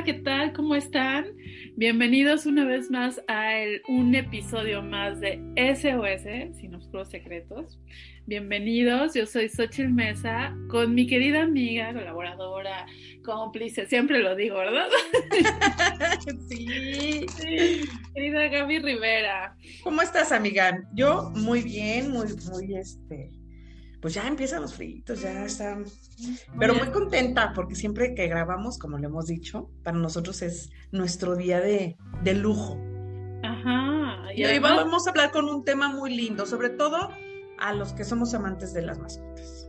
Hola, ¿qué tal? ¿Cómo están? Bienvenidos una vez más a un episodio más de SOS, Sin Oscuros Secretos. Bienvenidos, yo soy Xochitl Mesa con mi querida amiga, colaboradora, cómplice, siempre lo digo, ¿verdad? sí. sí. Querida Gaby Rivera. ¿Cómo estás, amiga? Yo muy bien, muy, muy este pues ya empiezan los fritos, ya están. Pero muy contenta porque siempre que grabamos, como le hemos dicho, para nosotros es nuestro día de, lujo. Ajá. Y, hoy vamos a hablar con un tema muy lindo, sobre todo a los que somos amantes de las mascotas.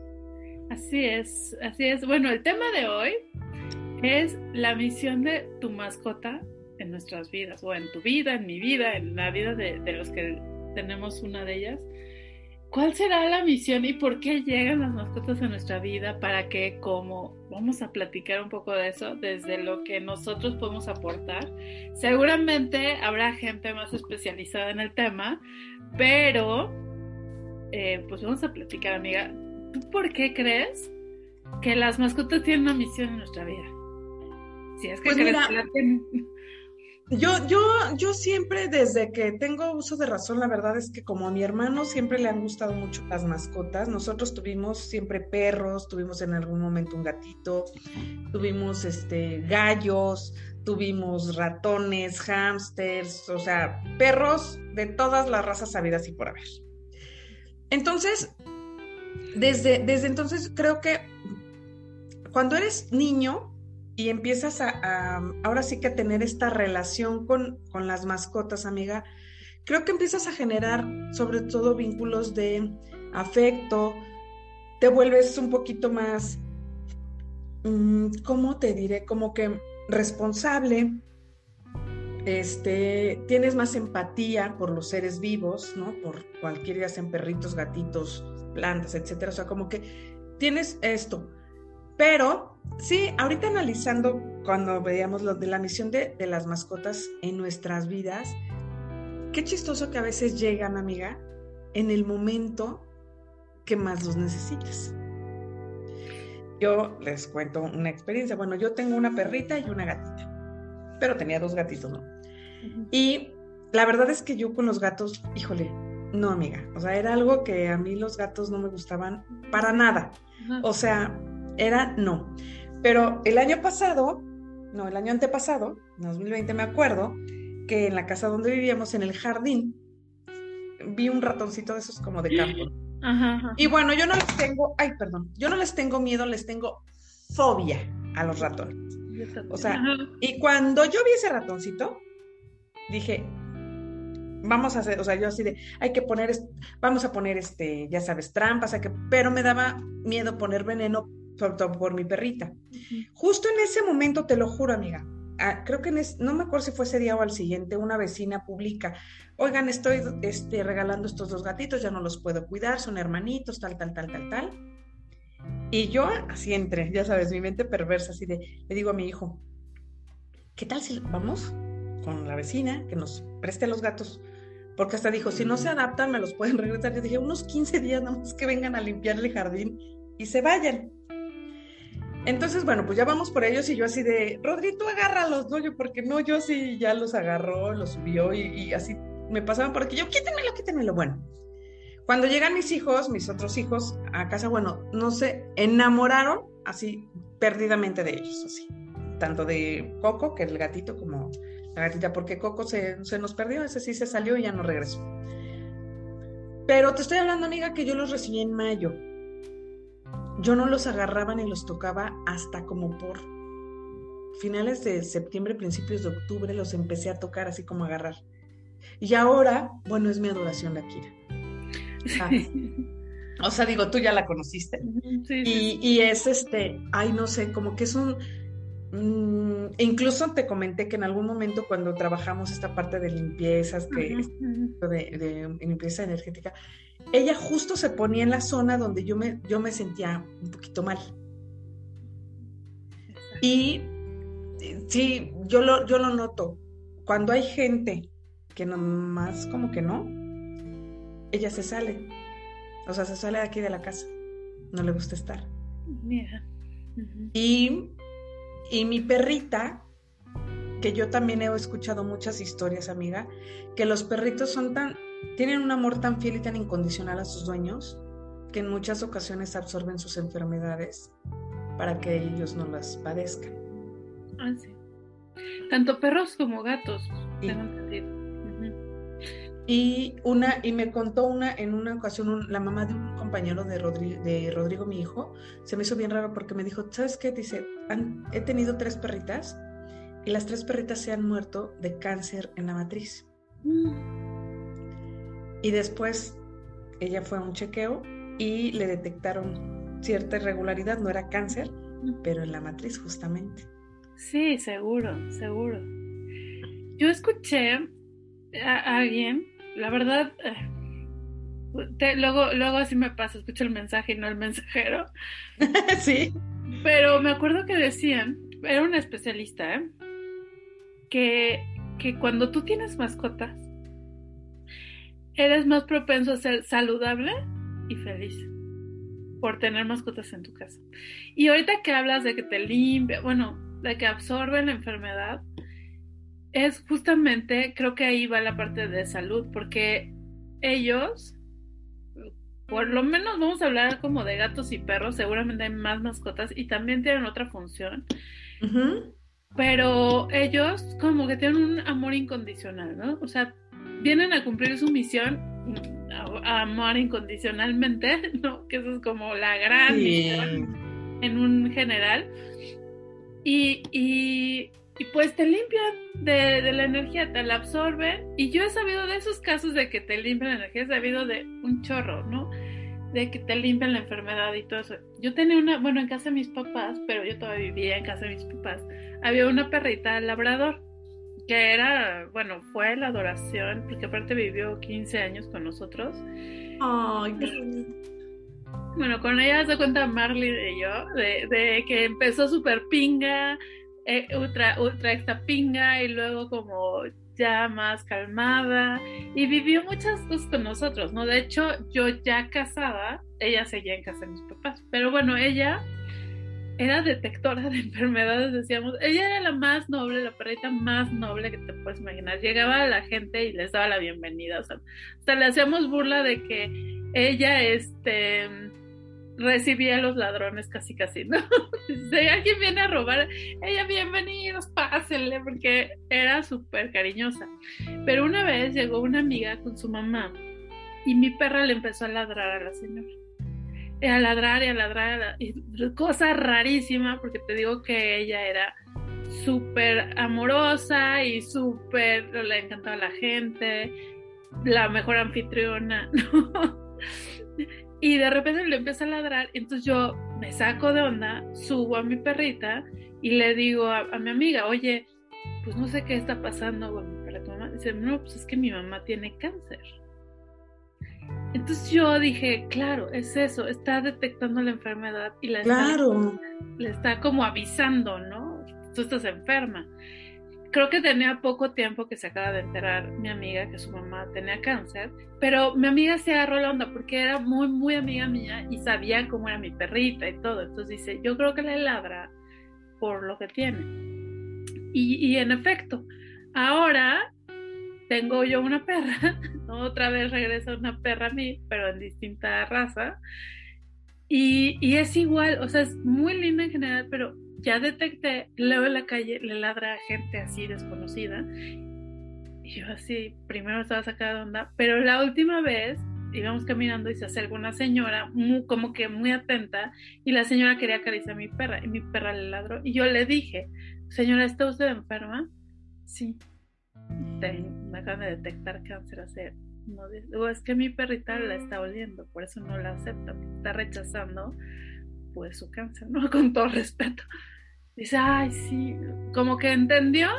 Así es, así es. Bueno, el tema de hoy es la misión de tu mascota en nuestras vidas, o en tu vida, en mi vida, en la vida de, de los que tenemos una de ellas. ¿Cuál será la misión y por qué llegan las mascotas a nuestra vida? ¿Para qué? ¿Cómo? Vamos a platicar un poco de eso desde lo que nosotros podemos aportar. Seguramente habrá gente más especializada en el tema, pero eh, pues vamos a platicar, amiga. ¿Tú por qué crees que las mascotas tienen una misión en nuestra vida? Si es que pues crees que la tienen. Yo, yo, yo siempre, desde que tengo uso de razón, la verdad es que como a mi hermano siempre le han gustado mucho las mascotas, nosotros tuvimos siempre perros, tuvimos en algún momento un gatito, tuvimos este gallos, tuvimos ratones, hámsters, o sea, perros de todas las razas sabidas y por haber. Entonces, desde, desde entonces creo que cuando eres niño, y empiezas a, ahora sí que a tener esta relación con, con, las mascotas, amiga, creo que empiezas a generar sobre todo vínculos de afecto, te vuelves un poquito más, mm, ¿cómo te diré? Como que responsable, este, tienes más empatía por los seres vivos, ¿no? Por cualquier, ya sean perritos, gatitos, plantas, etcétera. O sea, como que tienes esto. Pero sí, ahorita analizando cuando veíamos lo de la misión de, las mascotas en nuestras vidas, qué chistoso que a veces llegan, amiga, en el momento que más los necesitas. Yo les cuento una experiencia. Bueno, yo tengo una perrita y una gatita, pero tenía dos gatitos, ¿no? Y la verdad es que yo con los gatos, híjole, no, amiga. O sea, era algo que a mí los gatos no me gustaban para nada. O sea, era no. Pero el año pasado, no, el año antepasado, 2020 me acuerdo, que en la casa donde vivíamos, en el jardín, vi un ratoncito de esos como de campo. Y bueno, yo no les tengo, ay, perdón, yo no les tengo miedo, les tengo fobia a los ratones. O sea, y cuando yo vi ese ratoncito, dije, vamos a hacer, o sea, yo así de, hay que poner, vamos a poner este, ya sabes, trampas, hay que, pero me daba miedo poner veneno por mi perrita. Justo en ese momento, te lo juro, amiga, ah, creo que no me acuerdo si fue ese día o al siguiente, una vecina publica, oigan, estoy este, regalando estos dos gatitos, ya no los puedo cuidar, son hermanitos, tal, tal, tal, tal, tal. Y yo así entré, ya sabes, mi mente perversa, así de, le digo a mi hijo, ¿qué tal si vamos con la vecina que nos preste los gatos? Porque hasta dijo, si no se adaptan, me los pueden regresar. Yo dije, unos 15 días nada más que vengan a limpiar el jardín y se vayan. Entonces, bueno, pues ya vamos por ellos y yo así de, Rodri, tú agárralos, ¿no? Yo, porque no, yo sí ya los agarró, los subió y, así me pasaban porque yo, quítenmelo, quítenmelo. Bueno, cuando llegan mis hijos, mis otros hijos a casa, bueno, no se enamoraron así perdidamente de ellos, así. Tanto de Coco, que el gatito, como la gatita, porque Coco se, se nos perdió, ese sí se salió y ya no regresó. Pero te estoy hablando, amiga, que yo los recibí en mayo yo no los agarraba ni los tocaba hasta como por finales de septiembre, principios de octubre, los empecé a tocar así como agarrar. Y ahora, bueno, es mi adoración la Kira. Ah. o sea, digo, tú ya la conociste. y, y, es este, ay, no sé, como que es un, Mm, incluso te comenté que en algún momento cuando trabajamos esta parte de limpiezas, que, de, limpieza energética, ella justo se ponía en la zona donde yo me, yo me sentía un poquito mal. Y sí, yo lo, yo lo noto. Cuando hay gente que nomás como que no, ella se sale. O sea, se sale de aquí de la casa. No le gusta estar. Y y mi perrita, que yo también he escuchado muchas historias, amiga, que los perritos son tan, tienen un amor tan fiel y tan incondicional a sus dueños que en muchas ocasiones absorben sus enfermedades para que ellos no las padezcan. Ah, sí. Tanto perros como gatos. Y una, y me contó una, en una ocasión, la mamá de un compañero de, de Rodrigo, mi hijo, se me hizo bien raro porque me dijo, ¿sabes qué? Dice, he tenido tres perritas y las tres perritas se han muerto de cáncer en la matriz. Mm. Y después ella fue a un chequeo y le detectaron cierta irregularidad, no era cáncer, pero en la matriz justamente. Sí, seguro, seguro. Yo escuché a alguien, la verdad, eh, luego, luego así me pasa, escucho el mensaje y no el mensajero. sí. Pero me acuerdo que decían, era un especialista, ¿eh? que, que cuando tú tienes mascotas, eres más propenso a ser saludable y feliz por tener mascotas en tu casa. Y ahorita que hablas de que te limpia, bueno, de que absorben la enfermedad, es justamente, creo que ahí va la parte de salud, porque ellos, por lo menos vamos a hablar como de gatos y perros, seguramente hay más mascotas y también tienen otra función, pero ellos como que tienen un amor incondicional, ¿no? O sea, vienen a cumplir su misión, a, amar incondicionalmente, ¿no? Que eso es como la gran misión en un general. Y, y, pues te limpian de, de, la energía, te la absorben. Y yo he sabido de esos casos de que te limpian la energía, he sabido de un chorro, ¿no? De que te limpian la enfermedad y todo eso. Yo tenía una, bueno, en casa de mis papás, pero yo todavía vivía en casa de mis papás, había una perrita labrador que era, bueno, fue la adoración, porque aparte vivió 15 años con nosotros. Ay, qué bueno, con ella se cuenta Marley de yo, de, que empezó súper pinga, eh, ultra, ultra extra pinga y luego como ya más calmada y vivió muchas cosas con nosotros, ¿no? De hecho, yo ya casada, ella seguía en casa de mis papás, pero bueno, ella era detectora de enfermedades, decíamos, ella era la más noble, la perrita más noble que te puedes imaginar, llegaba a la gente y les daba la bienvenida, o sea, hasta le hacíamos burla de que ella, este, recibía a los ladrones casi casi, ¿no? si alguien viene a robar, ella bienvenidos, pásenle, porque era súper cariñosa. Pero una vez llegó una amiga con su mamá y mi perra le empezó a ladrar a la señora. A ladrar y a ladrar, y cosa rarísima, porque te digo que ella era súper amorosa y súper, le encantaba la gente, la mejor anfitriona, ¿no? Y de repente le empieza a ladrar, entonces yo me saco de onda, subo a mi perrita y le digo a, mi amiga, oye, pues no sé qué está pasando con mi mamá. Dice, no, pues es que mi mamá tiene cáncer. Entonces yo dije, claro, es eso, está detectando la enfermedad y la claro. le está como avisando, ¿no? Tú estás enferma creo que tenía poco tiempo que se acaba de enterar mi amiga que su mamá tenía cáncer, pero mi amiga se agarró la onda porque era muy, muy amiga mía y sabía cómo era mi perrita y todo. Entonces dice, yo creo que le ladra por lo que tiene. Y, y en efecto, ahora tengo yo una perra, otra vez regresa una perra a mí, pero en distinta raza. Y, y es igual, o sea, es muy linda en general, pero ya detecté, luego en la calle le ladra a gente así desconocida. Y yo así, primero estaba sacada de onda, pero la última vez íbamos caminando y se acerca una señora, muy, como que muy atenta, y la señora quería acariciar a mi perra, y mi perra le ladró. Y yo le dije, señora, ¿está usted enferma? Sí. Me acaban de detectar cáncer hace no digo, es que mi perrita la está oliendo, por eso no la acepta, está rechazando pues su cáncer, ¿no? Con todo respeto. Dice, ay, sí, como que entendió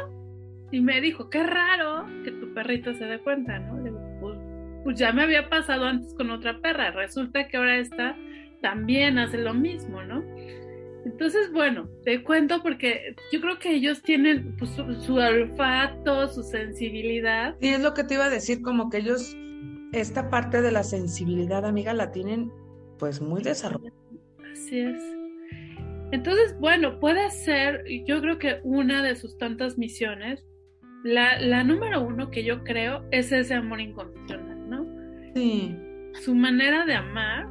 y me dijo, qué raro que tu perrito se dé cuenta, ¿no? Le digo, pues, pues, ya me había pasado antes con otra perra, resulta que ahora esta también hace lo mismo, ¿no? Entonces, bueno, te cuento porque yo creo que ellos tienen pues, su, su, olfato, su sensibilidad. Y es lo que te iba a decir, como que ellos, esta parte de la sensibilidad, amiga, la tienen pues muy desarrollada. Así es. Entonces, bueno, puede ser, yo creo que una de sus tantas misiones, la, la número uno que yo creo es ese amor incondicional, ¿no? Sí. Su manera de amar,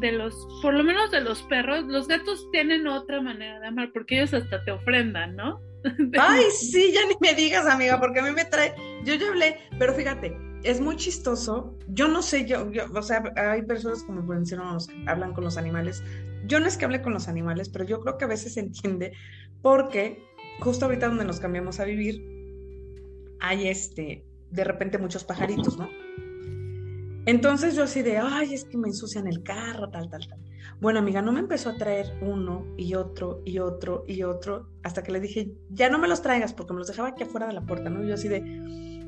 de los, por lo menos de los perros, los gatos tienen otra manera de amar, porque ellos hasta te ofrendan, ¿no? Ay, sí, ya ni me digas, amiga, porque a mí me trae, yo ya hablé, pero fíjate, es muy chistoso. Yo no sé, yo, o sea, hay personas como que hablan con los animales. Yo no es que hable con los animales, pero yo creo que a veces se entiende porque justo ahorita donde nos cambiamos a vivir, hay este, de repente muchos pajaritos, ¿no? Entonces yo así de, ay, es que me ensucian el carro, tal, tal, tal. Bueno, amiga, no me empezó a traer uno y otro y otro y otro, hasta que le dije, ya no me los traigas, porque me los dejaba aquí afuera de la puerta, ¿no? Y yo así de,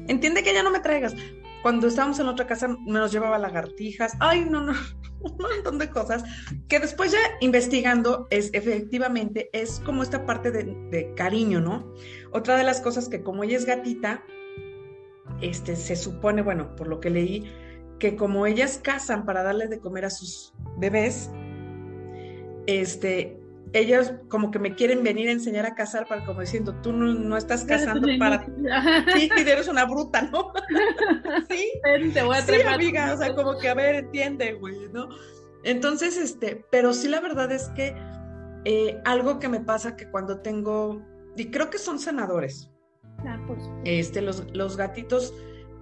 entiende que ya no me traigas. Cuando estábamos en otra casa me los llevaba lagartijas, ay, no, no, un montón de cosas, que después ya investigando, es efectivamente, es como esta parte de, de cariño, ¿no? Otra de las cosas que como ella es gatita, este, se supone, bueno, por lo que leí, que como ellas cazan para darle de comer a sus bebés, este, ellos como que me quieren venir a enseñar a cazar para como diciendo, tú no, estás cazando para... Sí, eres una bruta, ¿no? sí, te voy a sí, amiga, o sea, como que a ver, entiende, güey, ¿no? Entonces, este, pero sí la verdad es que eh, algo que me pasa que cuando tengo, y creo que son sanadores, ah, este, los, los gatitos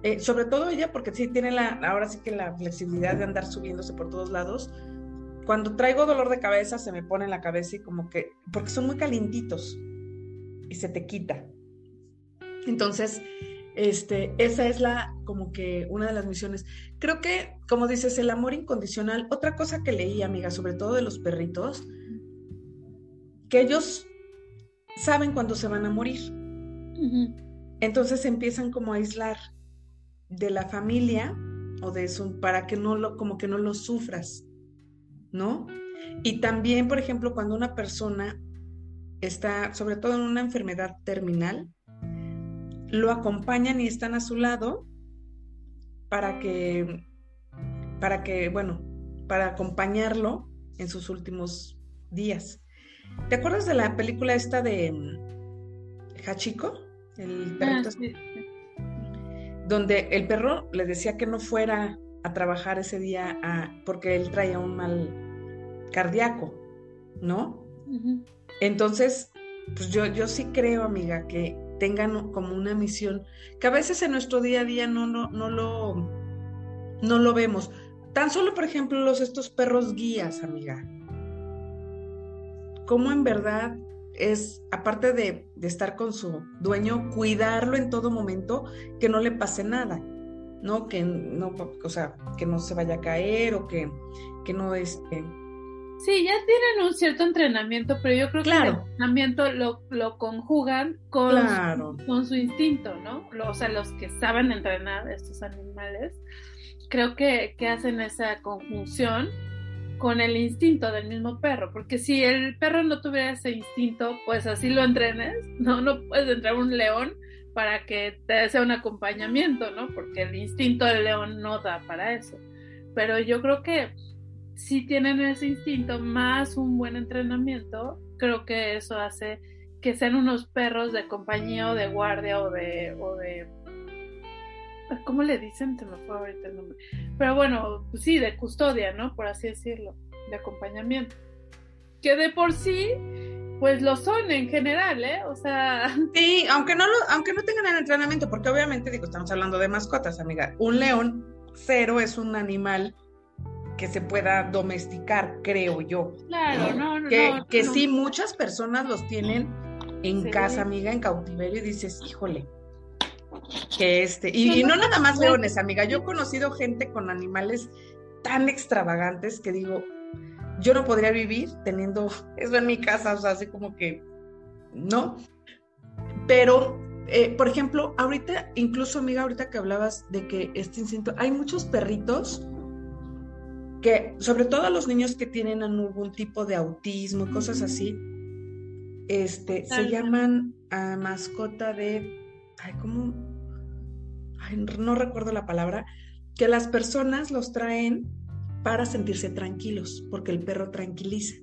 eh, sobre todo ella, porque sí tiene la, ahora sí que la flexibilidad de andar subiéndose por todos lados. Cuando traigo dolor de cabeza, se me pone en la cabeza y como que, porque son muy calientitos y se te quita. Entonces, este, esa es la, como que una de las misiones. Creo que, como dices, el amor incondicional, otra cosa que leí, amiga, sobre todo de los perritos, que ellos saben cuándo se van a morir. Entonces empiezan como a aislar de la familia o de eso para que no lo, como que no lo sufras, ¿no? Y también, por ejemplo, cuando una persona está, sobre todo en una enfermedad terminal, lo acompañan y están a su lado para que, para que, bueno, para acompañarlo en sus últimos días. ¿Te acuerdas de la película esta de mm, Hachiko? El ah, donde el perro le decía que no fuera a trabajar ese día porque él traía un mal cardíaco, ¿no? Entonces, pues yo, yo sí creo, amiga, que tengan como una misión, que a veces en nuestro día a día no, no, no, lo, no lo vemos. Tan solo, por ejemplo, los, estos perros guías, amiga. Cómo en verdad es, aparte de, estar con su dueño, cuidarlo en todo momento, que no le pase nada, ¿no? Que no, o sea, que no se vaya a caer o que, que no este. Sí, ya tienen un cierto entrenamiento, pero yo creo que el entrenamiento lo, lo conjugan con, su, con su instinto, ¿no? o sea, los que saben entrenar estos animales, creo que, que hacen esa conjunción con el instinto del mismo perro, porque si el perro no tuviera ese instinto, pues así lo entrenes, no, no puedes entrar un león para que te sea un acompañamiento, ¿no? Porque el instinto del león no da para eso. Pero yo creo que si tienen ese instinto más un buen entrenamiento, creo que eso hace que sean unos perros de compañía o de guardia o de, o de ¿Cómo le dicen? Te me fue ahorita el nombre. Pero bueno, pues sí, de custodia, ¿no? Por así decirlo, de acompañamiento. Que de por sí, pues lo son en general, ¿eh? O sea. Sí, aunque no, lo, aunque no tengan el entrenamiento, porque obviamente, digo, estamos hablando de mascotas, amiga. Un león cero es un animal que se pueda domesticar, creo yo. Claro, no, no. Que, que sí, muchas personas los tienen en casa, amiga, en cautiverio, y dices, híjole, que este, y, no nada más leones, amiga, yo he conocido gente con animales tan extravagantes que digo, yo no podría vivir teniendo eso en mi casa, o sea, así como que, ¿no? Pero, eh, por ejemplo, ahorita, incluso amiga, ahorita que hablabas de que este instinto, hay muchos perritos que, sobre todo a los niños que tienen algún tipo de autismo, cosas así, este, se llaman a mascota de, ay, ¿cómo? No recuerdo la palabra, que las personas los traen para sentirse tranquilos, porque el perro tranquiliza.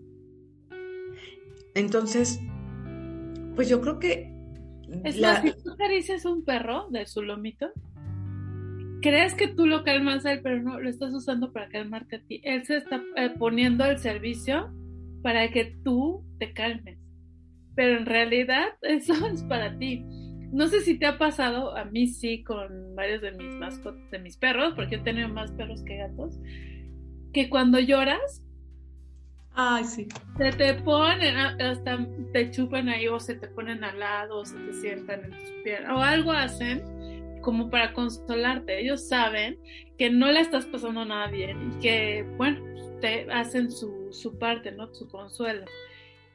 Entonces, pues yo creo que... Es la... si tú acaricias un perro de su lomito, crees que tú lo calmas a él, pero no, lo estás usando para calmarte a ti. Él se está eh, poniendo al servicio para que tú te calmes. Pero en realidad eso es para ti. No sé si te ha pasado, a mí sí, con varios de mis mascotas, de mis perros, porque he tenido más perros que gatos, que cuando lloras, Ay, sí. Se te ponen, hasta te chupan ahí o se te ponen al lado o se te sientan en tus piernas o algo hacen como para consolarte. Ellos saben que no le estás pasando nada bien y que, bueno, te hacen su, su parte, ¿no? Su consuelo.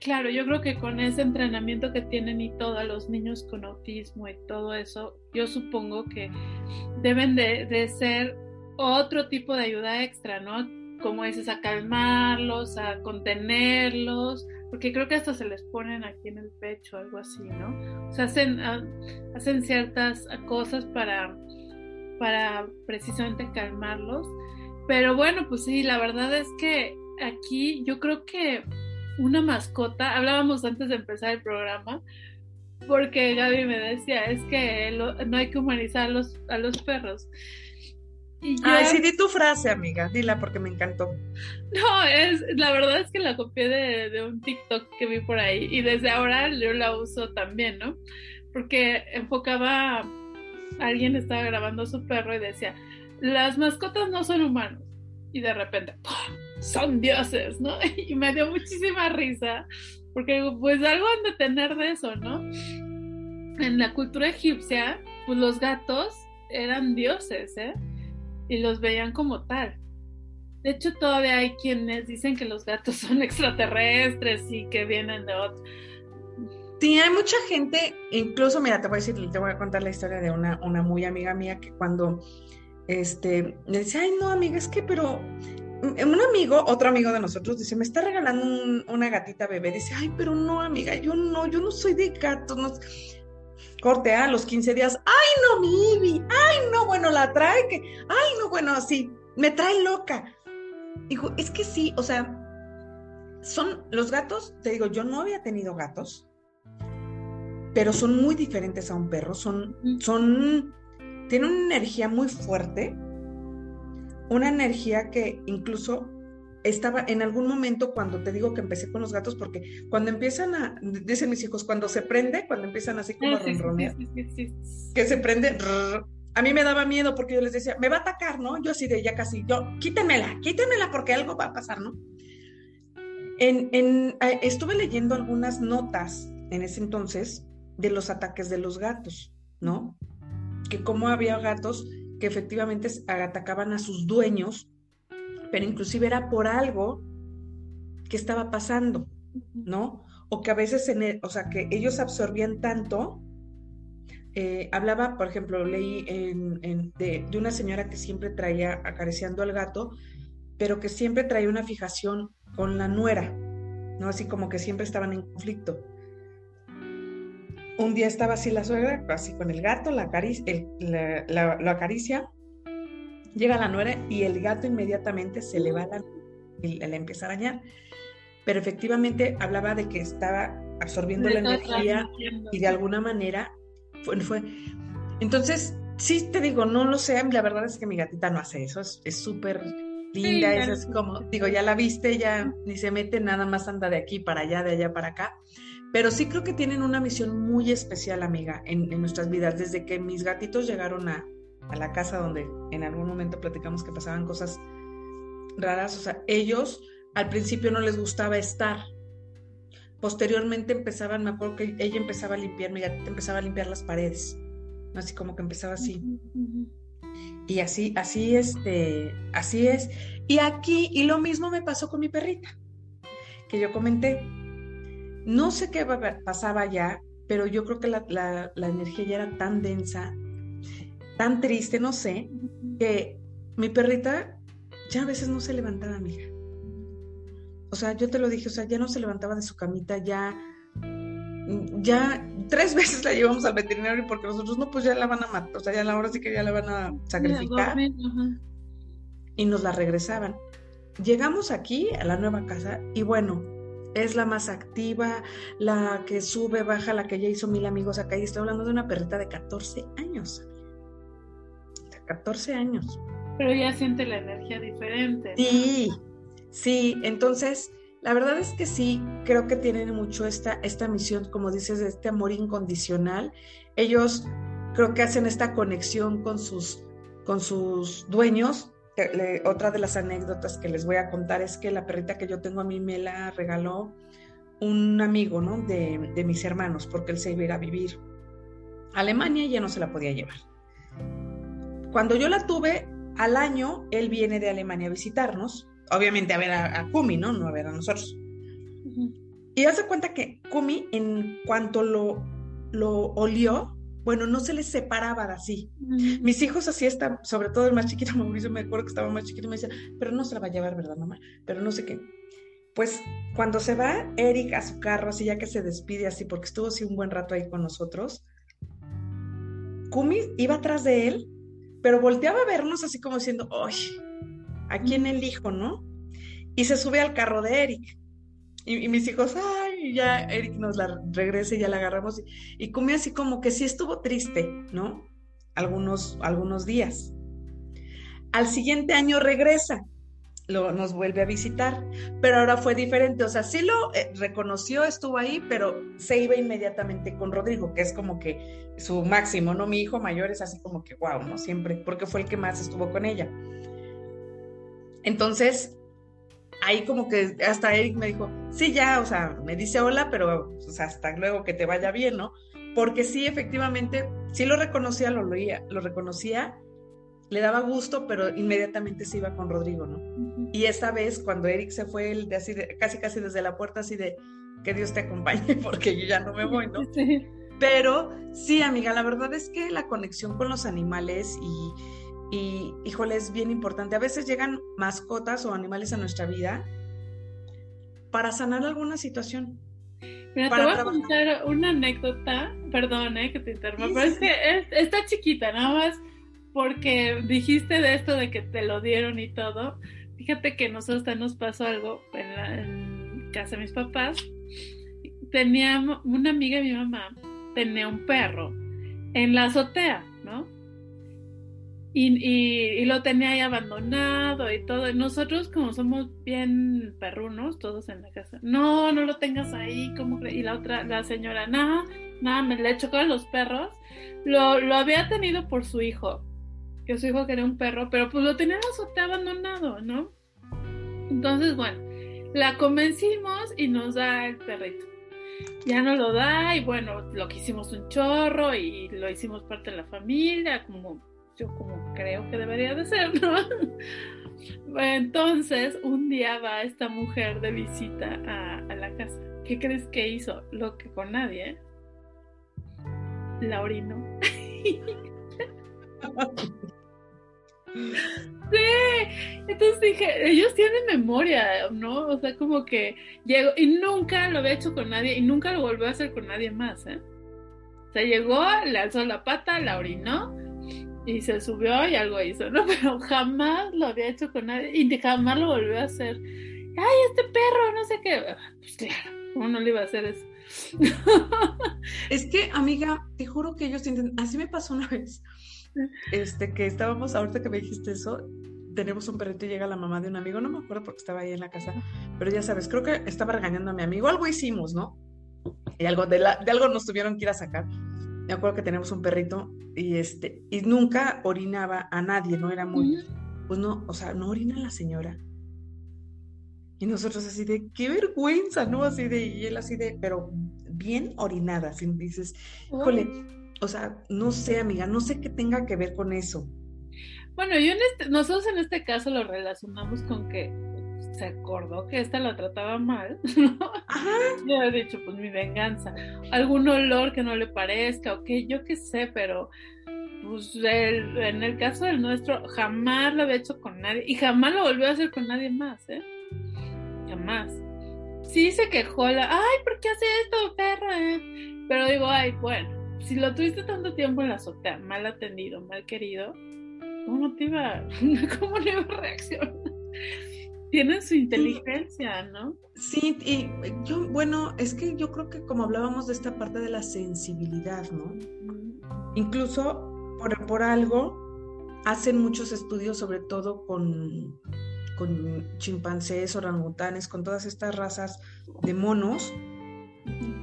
Claro, yo creo que con ese entrenamiento que tienen y todos los niños con autismo y todo eso, yo supongo que deben de, ser otro tipo de ayuda extra, ¿no? Como dices, a calmarlos, a contenerlos, porque creo que hasta se les ponen aquí en el pecho, algo así, ¿no? O sea, hacen, ah, hacen ciertas cosas para, para precisamente calmarlos. Pero bueno, pues sí, la verdad es que aquí yo creo que una mascota, hablábamos antes de empezar el programa, porque Gaby me decía, es que no hay que humanizar a los, a los perros. Ay, sí, di tu frase, amiga, dila porque me encantó. No, es, la verdad es que la copié de, de, un TikTok que vi por ahí y desde ahora yo la uso también, ¿no? Porque enfocaba, alguien estaba grabando a su perro y decía, las mascotas no son humanos. Y de repente, son dioses, ¿no? Y me dio muchísima risa, porque pues algo han de tener de eso, ¿no? En la cultura egipcia, pues los gatos eran dioses, ¿eh? Y los veían como tal. De hecho, todavía hay quienes dicen que los gatos son extraterrestres y que vienen de otro. Sí, hay mucha gente, incluso, mira, te voy a decir, te voy a contar la historia de una, una muy amiga mía que cuando este, me ay, no, amiga, es que, pero un amigo, otro amigo de nosotros, dice, me está regalando una gatita bebé. Dice, ay, pero no, amiga, yo no, yo no soy de gatos. No. Corte a los 15 días, ay, no, mi ay, no, bueno, la trae, que, ay, no, bueno, así, me trae loca. Dijo, es que sí, o sea, son los gatos, te digo, yo no había tenido gatos, pero son muy diferentes a un perro, son, son, tienen una energía muy fuerte una energía que incluso estaba en algún momento cuando te digo que empecé con los gatos, porque cuando empiezan a, dicen mis hijos, cuando se prende, cuando empiezan así como a ronronear, que se prende, a mí me daba miedo porque yo les decía, me va a atacar, ¿no? Yo así de ya casi, yo, quítemela, quítemela porque algo va a pasar, ¿no? En, en, estuve leyendo algunas notas en ese entonces de los ataques de los gatos, ¿no? Que como había gatos que efectivamente atacaban a sus dueños, pero inclusive era por algo que estaba pasando, ¿no? O que a veces, en e, o sea, que ellos absorbían tanto. Eh, hablaba, por ejemplo, leí de, de, una señora que siempre traía acariciando al gato, pero que siempre traía una fijación con la nuera, ¿no? Así como que siempre estaban en conflicto un día estaba así la suegra, así con el gato, la acaricia, lo acaricia, llega la nuera y el gato inmediatamente se le va la, y le empieza a arañar. Pero efectivamente hablaba de que estaba absorbiendo la energía y de alguna manera fue, fue. Entonces, sí te digo, no lo sé, la verdad es que mi gatita no hace eso, es súper linda, es como, digo, ya la viste, ya ni se mete, nada más anda de aquí para allá, de allá para acá pero sí creo que tienen una misión muy especial, amiga, en, nuestras vidas. Desde que mis gatitos llegaron a, la casa donde en algún momento platicamos que pasaban cosas raras, o sea, ellos al principio no les gustaba estar. Posteriormente empezaban, me acuerdo que ella empezaba a limpiar, mi gatita empezaba a limpiar las paredes, así como que empezaba así. Y así, así, este, así es. Y aquí, y lo mismo me pasó con mi perrita, que yo comenté, no sé qué pasaba ya, pero yo creo que la, energía ya era tan densa, tan triste, no sé, que mi perrita ya a veces no se levantaba, amiga. O sea, yo te lo dije, o sea, ya no se levantaba de su camita, ya, ya tres veces la llevamos al veterinario porque nosotros no, pues ya la van a matar, o sea, ya la hora sí que ya la van a sacrificar. Y nos la regresaban. Llegamos aquí a la nueva casa y bueno, es la más activa, la que sube, baja, la que ya hizo mil amigos acá. Y estoy hablando de una perrita de 14 años. 14 años. Pero ya siente la energía diferente. Sí, sí. Entonces, la verdad es que sí, creo que tienen mucho esta, esta misión, como dices, de este amor incondicional. Ellos creo que hacen esta conexión con sus, con sus dueños otra de las anécdotas que les voy a contar es que la perrita que yo tengo a mí me la regaló un amigo, ¿no? De, de mis hermanos, porque él se iba a ir a vivir a Alemania y ya no se la podía llevar. Cuando yo la tuve, al año, él viene de Alemania a visitarnos, obviamente a ver a, Kumi, ¿no? No a ver a nosotros. Y hace cuenta que Kumi, en cuanto lo, lo olió, bueno, no se les separaba de así. Mis hijos así están, sobre todo el más chiquito, Mauricio, me acuerdo que estaba más chiquito, me decía, pero no se la va a llevar, ¿verdad, mamá? Pero no sé qué. Pues cuando se va Eric a su carro, así ya que se despide así, porque estuvo así un buen rato ahí con nosotros, Kumi iba atrás de él, pero volteaba a vernos así como diciendo, ¡ay! ¿A quién elijo, no? Y se sube al carro de Eric. Y, mis hijos, ay, ya Eric nos la regresa y ya la agarramos. Y, y así como que sí estuvo triste, ¿no? Algunos, algunos días. Al siguiente año regresa, lo, nos vuelve a visitar, pero ahora fue diferente, o sea, sí lo eh, reconoció, estuvo ahí, pero se iba inmediatamente con Rodrigo, que es como que su máximo, ¿no? Mi hijo mayor es así como que, wow, ¿no? Siempre, porque fue el que más estuvo con ella. Entonces, ahí como que hasta Eric me dijo, sí, ya, o sea, me dice hola, pero hasta luego que te vaya bien, ¿no? Porque sí, efectivamente, sí lo reconocía, lo leía, lo reconocía, le daba gusto, pero inmediatamente se iba con Rodrigo, ¿no? Y esta vez, cuando Eric se fue, él de así, de, casi casi desde la puerta, así de, que Dios te acompañe, porque yo ya no me voy, ¿no? Sí. Pero sí, amiga, la verdad es que la conexión con los animales y y, híjole, es bien importante. A veces llegan mascotas o animales a nuestra vida para sanar alguna situación. Mira, te voy a contar una anécdota, perdón eh, que te interrumpa, pero es que está chiquita, nada más porque dijiste de esto de que te lo dieron y todo. Fíjate que nosotros nos pasó algo en, en casa de mis papás. Teníamos una amiga de mi mamá, tenía un perro en la azotea, Y, lo tenía ahí abandonado y todo. nosotros, como somos bien perrunos, todos en la casa, no, no lo tengas ahí, ¿cómo Y la otra, la señora, nada, nada, me le chocó los perros. Lo, lo había tenido por su hijo, que su hijo quería un perro, pero pues lo tenía abandonado, ¿no? Entonces, bueno, la convencimos y nos da el perrito. Ya no lo da y bueno, lo que hicimos un chorro y lo hicimos parte de la familia, como yo como creo que debería de ser, ¿no? Entonces, un día va esta mujer de visita a, la casa. ¿Qué crees que hizo? Lo que con nadie, ¿eh? La orinó. Sí, entonces dije, ellos tienen memoria, ¿no? O sea, como que llegó y nunca lo había hecho con nadie y nunca lo volvió a hacer con nadie más, ¿eh? O sea, llegó, le alzó la pata, la orinó y se subió y algo hizo, ¿no? Pero jamás lo había hecho con nadie y jamás lo volvió a hacer. ¡Ay, este perro! No sé qué. Pues claro, ¿cómo no le iba a hacer eso? es que, amiga, te juro que ellos sienten. Así me pasó una vez. Este, que estábamos, ahorita que me dijiste eso, tenemos un perrito y llega la mamá de un amigo, no me acuerdo porque estaba ahí en la casa, pero ya sabes, creo que estaba regañando a mi amigo, algo hicimos, ¿no? Y algo de, la, de algo nos tuvieron que ir a sacar me acuerdo que tenemos un perrito y este y nunca orinaba a nadie, no era muy, pues no, o sea, no orina la señora. Y nosotros así de, qué vergüenza, ¿no? Así de, y él así de, pero bien orinada, así dices, híjole, o sea, no sé, amiga, no sé qué tenga que ver con eso. Bueno, yo en este, nosotros en este caso lo relacionamos con que se acordó que esta lo trataba mal, ¿no? Yo he dicho, pues mi venganza. Algún olor que no le parezca, o que yo qué sé, pero pues en el caso del nuestro, jamás lo había hecho con nadie y jamás lo volvió a hacer con nadie más, ¿eh? Jamás. Sí se quejó la, ay, ¿por qué hace esto, perra? Eh? Pero digo, ay, bueno, si lo tuviste tanto tiempo en la azotea, mal atendido, mal querido, ¿cómo no te iba, cómo no iba a reaccionar? Tienen su inteligencia, ¿no? Sí, y yo, bueno, es que yo creo que como hablábamos de esta parte de la sensibilidad, ¿no? Incluso por, por algo hacen muchos estudios, sobre todo con, con chimpancés, orangutanes, con todas estas razas de monos,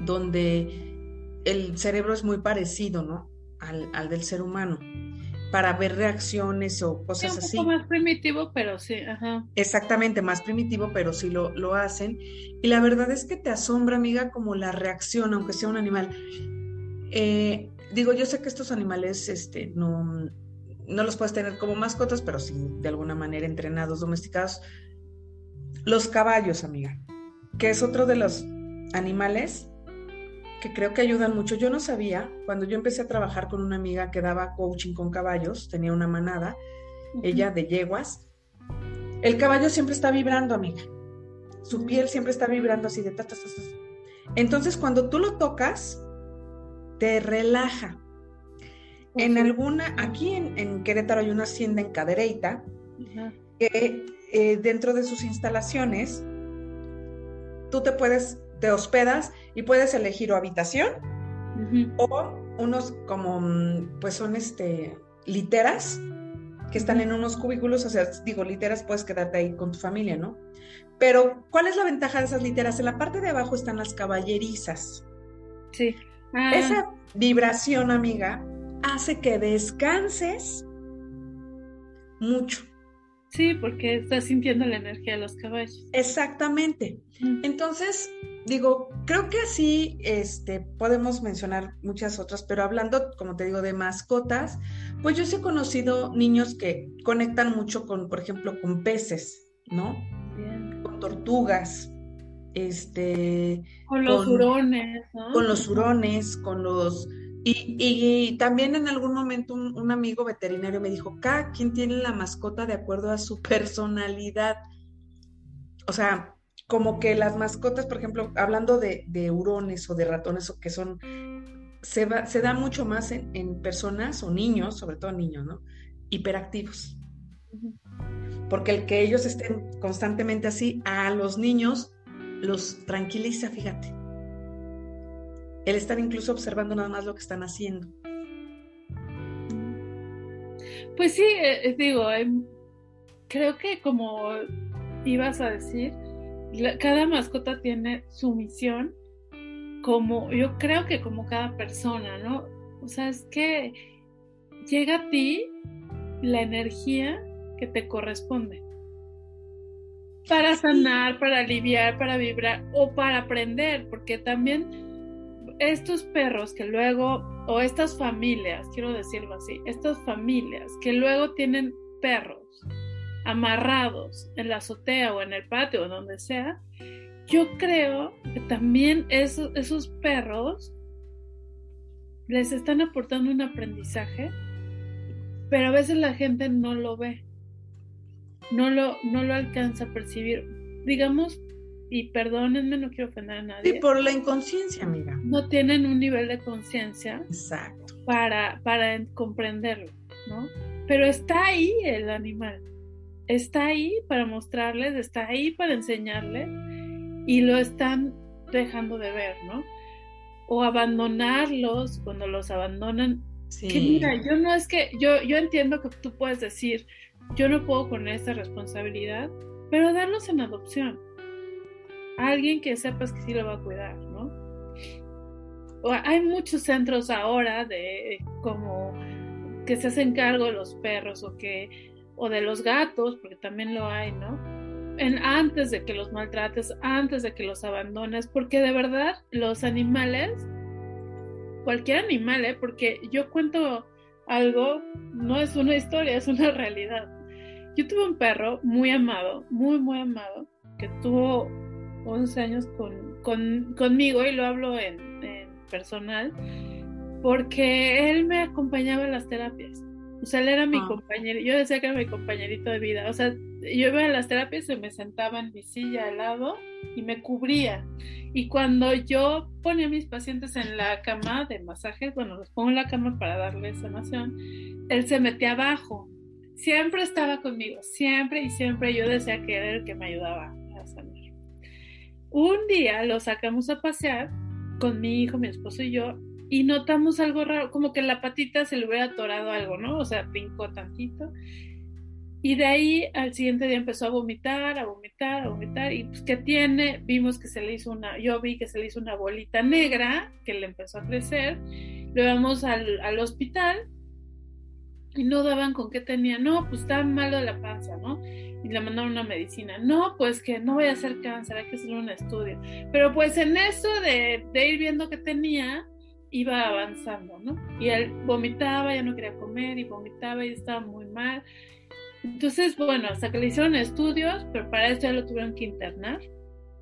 donde el cerebro es muy parecido, ¿no? Al, al del ser humano para ver reacciones o cosas así. Un poco más primitivo, pero sí, ajá. Exactamente, más primitivo, pero sí lo, lo hacen. Y la verdad es que te asombra, amiga, como la reacción, aunque sea un animal. Eh, digo, yo sé que estos animales este, no, no los puedes tener como mascotas, pero sí de alguna manera entrenados, domesticados. Los caballos, amiga, que es otro de los animales que creo que ayudan mucho. Yo no sabía, cuando yo empecé a trabajar con una amiga que daba coaching con caballos, tenía una manada, ella de yeguas, el caballo siempre está vibrando, amiga. Su piel siempre está vibrando así de ta, ta, ta, Entonces, cuando tú lo tocas, te relaja. En alguna, aquí en, Querétaro hay una hacienda en Cadereyta, que eh, dentro de sus instalaciones, tú te puedes te hospedas y puedes elegir o habitación o unos como, mm, pues son este, literas que están en unos cubículos, o sea, digo, literas puedes quedarte ahí con tu familia, ¿no? Pero, ¿cuál es la ventaja de esas literas? En la parte de abajo están las caballerizas. Sí. Ah. Esa vibración, amiga, hace que descanses mucho. Sí, porque estás sintiendo la energía de los caballos. Exactamente. Entonces, digo, creo que así este, podemos mencionar muchas otras, pero hablando, como te digo, de mascotas, pues yo sí he conocido niños que conectan mucho con, por ejemplo, con peces, ¿no? Con tortugas, este... Con los hurones, ¿no? Con los hurones, con los... Y, también en algún momento un, un, amigo veterinario me dijo, cada quien tiene la mascota de acuerdo a su personalidad. O sea, como que las mascotas, por ejemplo, hablando de, hurones o de ratones, o que son, se, se da mucho más en, personas o niños, sobre todo niños, ¿no? Hiperactivos. Porque el que ellos estén constantemente así, a los niños los tranquiliza, fíjate. El estar incluso observando nada más lo que están haciendo. Pues sí, eh, eh, digo, em, creo que como ibas a decir, cada mascota tiene su misión, como yo creo que como cada persona, ¿no? O sea, es que llega a ti la energía que te corresponde. Para sanar, para aliviar, para vibrar o para aprender, porque también estos perros que luego, o estas familias, quiero decirlo así, estas familias que luego tienen perros amarrados en la azotea o en el patio o donde sea, yo creo que también esos, esos perros les están aportando un aprendizaje, pero a veces la gente no lo ve, no lo, no lo alcanza a percibir. Digamos, y perdónenme, no quiero ofender a nadie. Y por la inconsciencia, amiga. No tienen un nivel de conciencia. Exacto. Para, para comprenderlo, ¿no? Pero está ahí el animal está ahí para mostrarles, está ahí para enseñarles y lo están dejando de ver, ¿no? O abandonarlos cuando los abandonan. Sí. Que mira, yo no es que, yo, yo entiendo que tú puedes decir, yo no puedo con esta responsabilidad, pero darlos en adopción. Alguien que sepas que sí lo va a cuidar, ¿no? O hay muchos centros ahora de como que se hacen cargo de los perros o que o de los gatos, porque también lo hay, ¿no? En, antes de que los maltrates, antes de que los abandones, porque de verdad los animales, cualquier animal, ¿eh? porque yo cuento algo, no es una historia, es una realidad. Yo tuve un perro muy amado, muy, muy amado, que tuvo 11 años con, con, conmigo y lo hablo en, en personal, porque él me acompañaba en las terapias o sea, él era mi ah. compañero, yo decía que era mi compañerito de vida. O sea, yo iba a las terapias y me sentaba en mi silla al lado y me cubría. Y cuando yo ponía a mis pacientes en la cama de masajes, bueno, los pongo en la cama para darles sanación, él se metía abajo siempre estaba conmigo, siempre y siempre yo decía que era el que me ayudaba. Un día lo sacamos a pasear con mi hijo, mi esposo y yo, y notamos algo raro, como que la patita se le hubiera atorado algo, ¿no? O sea, brincó tantito. Y de ahí al siguiente día empezó a vomitar, a vomitar, a vomitar. Y pues, ¿qué tiene? Vimos que se le hizo una, yo vi que se le hizo una bolita negra que le empezó a crecer. Lo llevamos al, al hospital y no daban con qué tenía. No, pues estaba malo de la panza, ¿no? Y le mandaron una medicina. No, pues que no voy a hacer cáncer, hay que hacer un estudio. Pero pues en eso de, de ir viendo qué tenía, iba avanzando, ¿no? Y él vomitaba, ya no quería comer y vomitaba y estaba muy mal. Entonces, bueno, hasta que le hicieron estudios, pero para eso ya lo tuvieron que internar,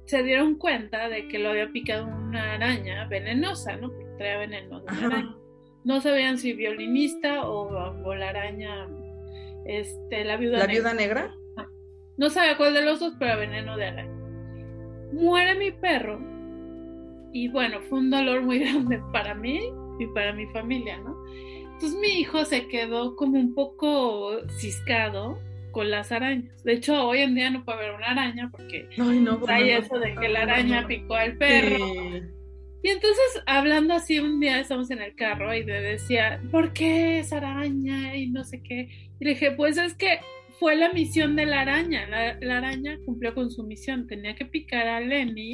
se dieron cuenta de que lo había picado una araña venenosa, ¿no? Porque traía veneno de una araña. No sabían si violinista o, la araña, este, la viuda ¿La viuda negra? No sabía cuál de los dos, pero veneno de araña. Muere mi perro. Y bueno, fue un dolor muy grande para mí y para mi familia, ¿no? Entonces mi hijo se quedó como un poco ciscado con las arañas. De hecho, hoy en día no puede haber una araña porque hay eso de que la araña picó al perro. Y entonces, hablando así, un día estamos en el carro y le decía, ¿por qué esa araña? Y no sé qué. Y le dije, pues es que fue la misión de la araña. La, la araña cumplió con su misión. Tenía que picar a Lenny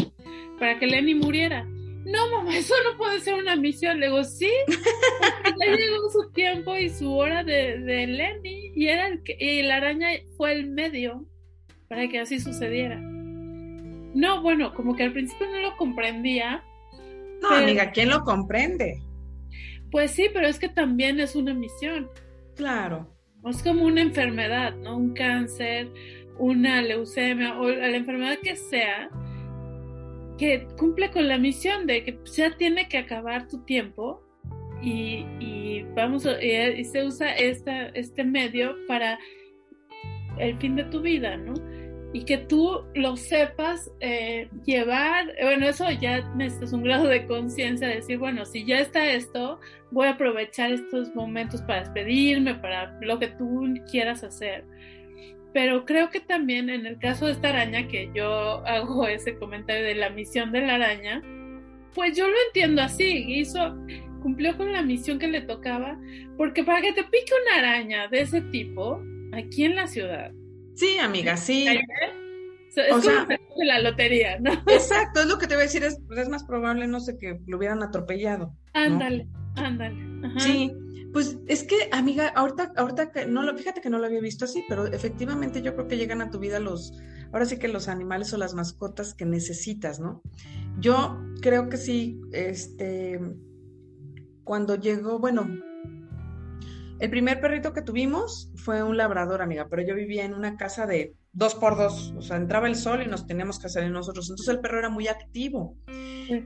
para que Lenny muriera no, mamá, eso no puede ser una misión. Le digo, sí, ya llegó su tiempo y su hora de, de Lenny y, era el que, y la araña fue el medio para que así sucediera. No, bueno, como que al principio no lo comprendía. No, amiga, ¿quién lo comprende? Pues sí, pero es que también es una misión. Claro. Es como una enfermedad, ¿no? Un cáncer, una leucemia o la enfermedad que sea que cumple con la misión de que ya tiene que acabar tu tiempo y, vamos y se usa esta, este medio para el fin de tu vida, ¿no? Y que tú lo sepas eh, llevar, bueno, eso ya necesitas un grado de conciencia, de decir, bueno, si ya está esto, voy a aprovechar estos momentos para despedirme, para lo que tú quieras hacer pero creo que también en el caso de esta araña, que yo hago ese comentario de la misión de la araña, pues yo lo entiendo así, hizo, cumplió con la misión que le tocaba, porque para que te pique una araña de ese tipo, aquí en la ciudad. Sí, amiga, sí. Es o sea, de la lotería, ¿no? Exacto, es lo que te voy a decir, es, pues, es más probable, no sé, que lo hubieran atropellado. Ándale, ándale. Sí, pues es que, amiga, ahorita, ahorita que no lo, fíjate que no lo había visto así, pero efectivamente yo creo que llegan a tu vida los, ahora sí que los animales o las mascotas que necesitas, ¿no? Yo creo que sí, este, cuando llegó, bueno, el primer perrito que tuvimos fue un labrador, amiga, pero yo vivía en una casa de dos por dos, o sea, entraba el sol y nos teníamos que hacer nosotros. Entonces el perro era muy activo.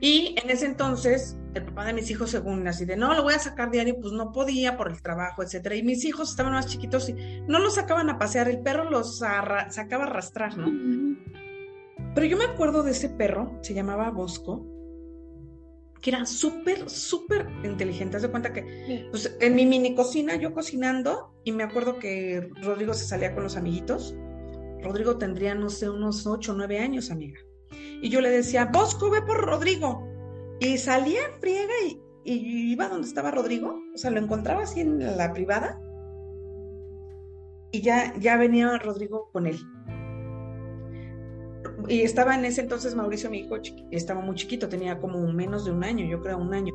Y en ese entonces, el papá de mis hijos, según así de, no, lo voy a sacar diario, pues no podía por el trabajo, etcétera. Y mis hijos estaban más chiquitos y no los sacaban a pasear, el perro los sacaba a arrastrar, ¿no? Pero yo me acuerdo de ese perro, se llamaba Bosco, que era súper, súper inteligente. Haz de cuenta que pues, en mi mini cocina, yo cocinando, y me acuerdo que Rodrigo se salía con los amiguitos Rodrigo tendría, no sé, unos 8 o 9 años, amiga. Y yo le decía, Bosco, ve por Rodrigo. Y salía en friega y, iba donde estaba Rodrigo. O sea, lo encontraba así en la privada. Y ya, ya venía Rodrigo con él. Y estaba en ese entonces Mauricio, mi hijo, estaba muy chiquito, tenía como menos de un año, yo creo un año.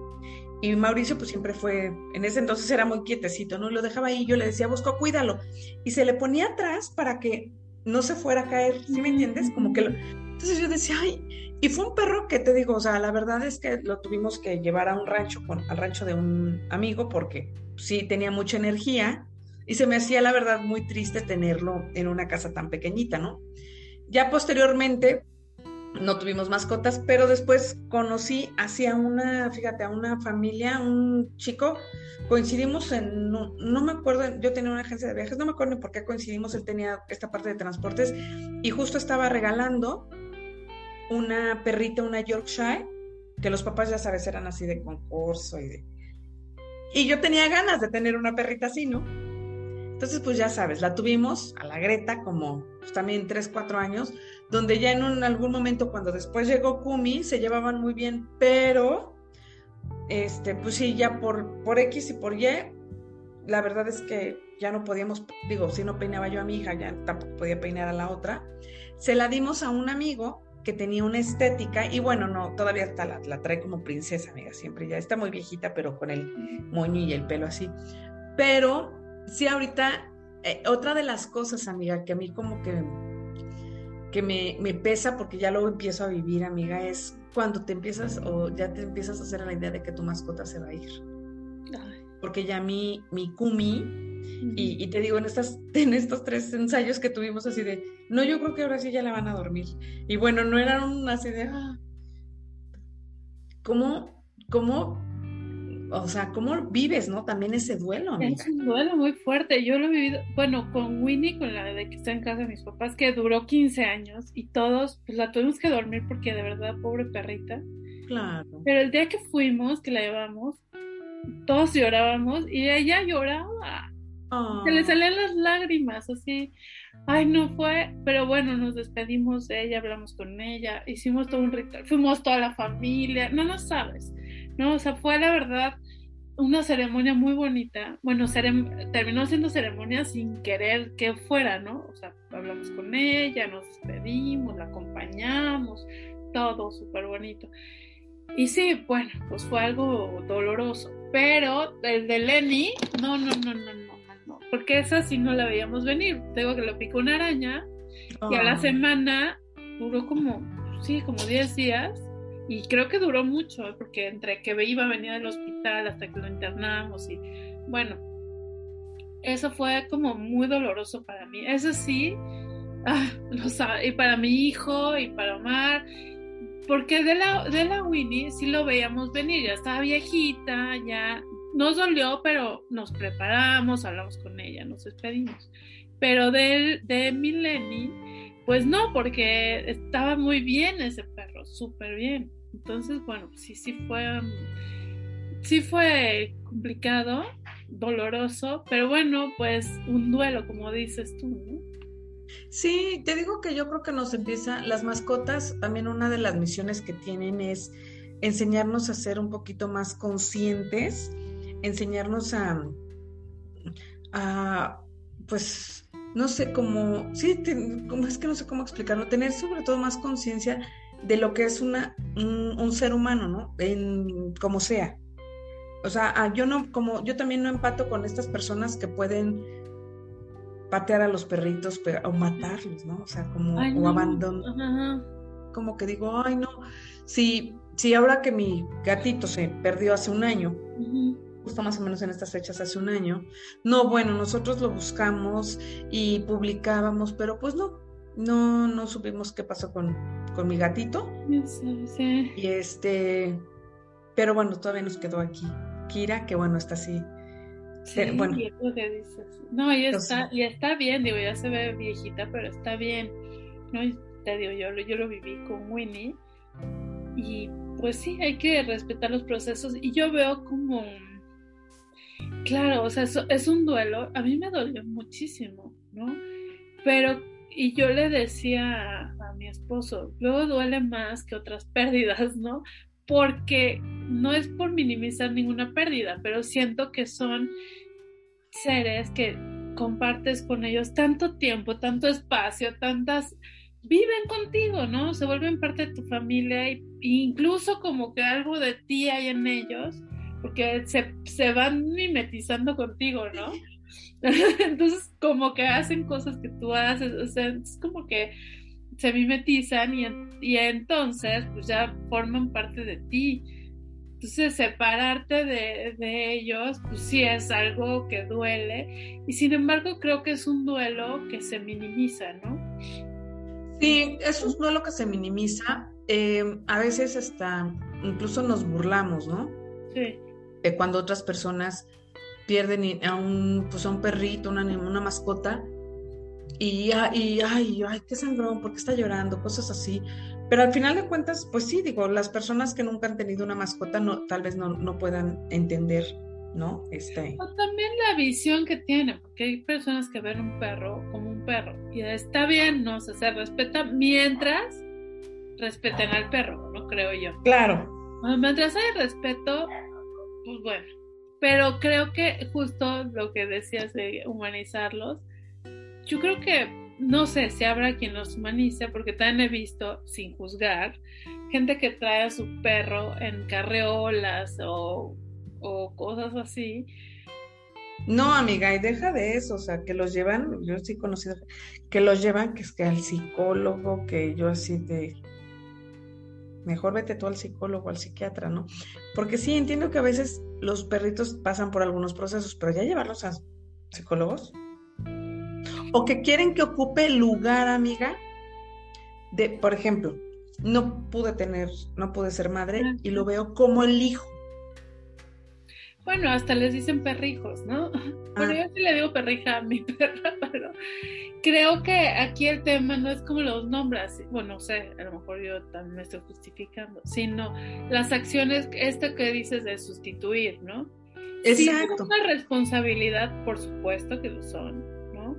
Y Mauricio pues siempre fue, en ese entonces era muy quietecito, ¿no? Lo dejaba ahí, yo le decía, Bosco, cuídalo. Y se le ponía atrás para que no se fuera a caer, ¿sí me entiendes? Como que lo... Entonces yo decía, ay, y fue un perro que te digo, o sea, la verdad es que lo tuvimos que llevar a un rancho, con, al rancho de un amigo, porque sí tenía mucha energía y se me hacía, la verdad, muy triste tenerlo en una casa tan pequeñita, ¿no? Ya posteriormente, no tuvimos mascotas, pero después conocí hacia una, fíjate, a una familia, un chico, coincidimos en, no, me acuerdo, yo tenía una agencia de viajes, no me acuerdo por qué coincidimos, él tenía esta parte de transportes y justo estaba regalando una perrita, una Yorkshire, que los papás ya sabes eran así de concurso. Y yo tenía ganas de tener una perrita así, ¿no? Entonces, pues ya sabes, la tuvimos a la Greta como pues, también 3, 4 años, donde ya en algún momento cuando después llegó Kumi se llevaban muy bien, pero este, pues sí, ya por, por X y por Y, la verdad es que ya no podíamos, digo, si no peinaba yo a mi hija, ya tampoco podía peinar a la otra. Se la dimos a un amigo que tenía una estética y bueno, no, todavía está la, la trae como princesa, amiga, siempre ya está muy viejita, pero con el moño y el pelo así. Pero sí, ahorita, eh, otra de las cosas, amiga, que a mí como que, que me, me pesa porque ya lo empiezo a vivir, amiga, es cuando te empiezas o ya te empiezas a hacer la idea de que tu mascota se va a ir. Porque ya mi, mi Kumi, y, te digo, en, estas, en estos tres ensayos que tuvimos así de, no, yo creo que ahora sí ya la van a dormir. Y bueno, no eran así de, ah, ¿cómo, cómo, o sea, cómo vives, no? También ese duelo. Es un duelo muy fuerte. Yo lo he vivido, bueno, con Winnie, con la de que está en casa de mis papás, que duró 15 años y todos, pues la tuvimos que dormir porque de verdad, pobre perrita. Claro. Pero el día que fuimos, que la llevamos, todos llorábamos y ella lloraba. Se le salían las lágrimas, así. Ay, no fue, pero bueno, nos despedimos de ella, hablamos con ella, hicimos todo un ritual, fuimos toda la familia, no lo sabes, ¿no? O sea, fue la verdad una ceremonia muy bonita. Bueno, terminó siendo ceremonia sin querer que fuera, ¿no? O sea, hablamos con ella, nos despedimos, la acompañamos, todo súper bonito. Y sí, bueno, pues fue algo doloroso, pero el de Lenny, no, no, no, no, no porque esa sí no la veíamos venir. Tengo que lo picó una araña y a la ah. semana duró como, sí, como 10 días y creo que duró mucho, ¿eh? porque entre que iba a venir al hospital hasta que lo internamos y bueno, eso fue como muy doloroso para mí. Eso sí, ah, y para mi hijo y para Omar, porque de la, de la Winnie sí lo veíamos venir, ya estaba viejita, ya nos dolió, pero nos preparamos, hablamos con ella, nos despedimos. Pero de, de Mileni, pues no, porque estaba muy bien ese perro, súper bien. Entonces, bueno, sí, sí fue, sí fue complicado, doloroso, pero bueno, pues un duelo, como dices tú, ¿no? Sí, te digo que yo creo que nos empieza, las mascotas, también una de las misiones que tienen es enseñarnos a ser un poquito más conscientes enseñarnos a, a pues, no sé cómo, sí, es que no sé cómo explicarlo, tener sobre todo más conciencia de lo que es una, un, ser humano, ¿no? En, como sea. O sea, ah, yo no, como, yo también no empato con estas personas que pueden patear a los perritos o matarlos, ¿no? O sea, como, o abandonar. Como que digo, ay, no, si, si ahora que mi gatito se perdió hace un año, justo más o menos en estas fechas hace un año. No, bueno, nosotros lo buscamos y publicábamos, pero pues no, no, no supimos qué pasó con, con mi gatito. Sí, Y este, pero bueno, todavía nos quedó aquí. Kira, que bueno, está así. Sí, bueno. No, y está, y está bien, digo, ya se ve viejita, pero está bien. No, te digo, yo, yo lo viví con Winnie y pues sí, hay que respetar los procesos y yo veo como Claro, o sea, es un duelo. A mí me dolió muchísimo, ¿no? Pero, y yo le decía a, mi esposo, luego duele más que otras pérdidas, ¿no? Porque no es por minimizar ninguna pérdida, pero siento que son seres que compartes con ellos tanto tiempo, tanto espacio, tantas viven contigo, ¿no? Se vuelven parte de tu familia e incluso como que algo de ti hay en ellos porque se, van mimetizando contigo, ¿no? Entonces, como que hacen cosas que tú haces, o sea, es como que se mimetizan y, y entonces, pues ya forman parte de ti. Entonces, separarte de, de, ellos, pues sí es algo que duele. Y sin embargo, creo que es un duelo que se minimiza, ¿no? Sí, es un duelo que se minimiza. Eh, a veces hasta incluso nos burlamos, ¿no? Sí cuando otras personas pierden a un, pues a un perrito, una, una mascota, y, y ay, ay, qué sangrón, ¿por qué está llorando? Cosas así. Pero al final de cuentas, pues sí, digo, las personas que nunca han tenido una mascota no, tal vez no, no puedan entender ¿no? Este... O también la visión que tiene, porque hay personas que ven un perro como un perro y está bien, no se, se respeta mientras respeten al perro, no creo yo. Claro. mientras hay respeto, pues bueno. Pero creo que justo lo que decías de humanizarlos, yo creo que no sé si habrá quien los humanice, porque también he visto, sin juzgar, gente que trae a su perro en carreolas o, o cosas así. No, amiga, y deja de eso, o sea, que los llevan, yo sí he conocido, que los llevan, que es que al psicólogo, que yo así de, mejor vete tú al psicólogo, al psiquiatra, ¿no? Porque sí, entiendo que a veces los perritos pasan por algunos procesos, pero ya llevarlos a psicólogos. O que quieren que ocupe lugar, amiga, de, por ejemplo, no pude tener, no pude ser madre y lo veo como el hijo. Bueno, hasta les dicen perrijos, ¿no? Bueno, ah. yo sí le digo perrija a mi perra, pero creo que aquí el tema no es como los nombras, bueno, no sé, a lo mejor yo también me estoy justificando, sino las acciones, esto que dices de sustituir, ¿no? Exacto. es una responsabilidad, por supuesto que lo son, ¿no?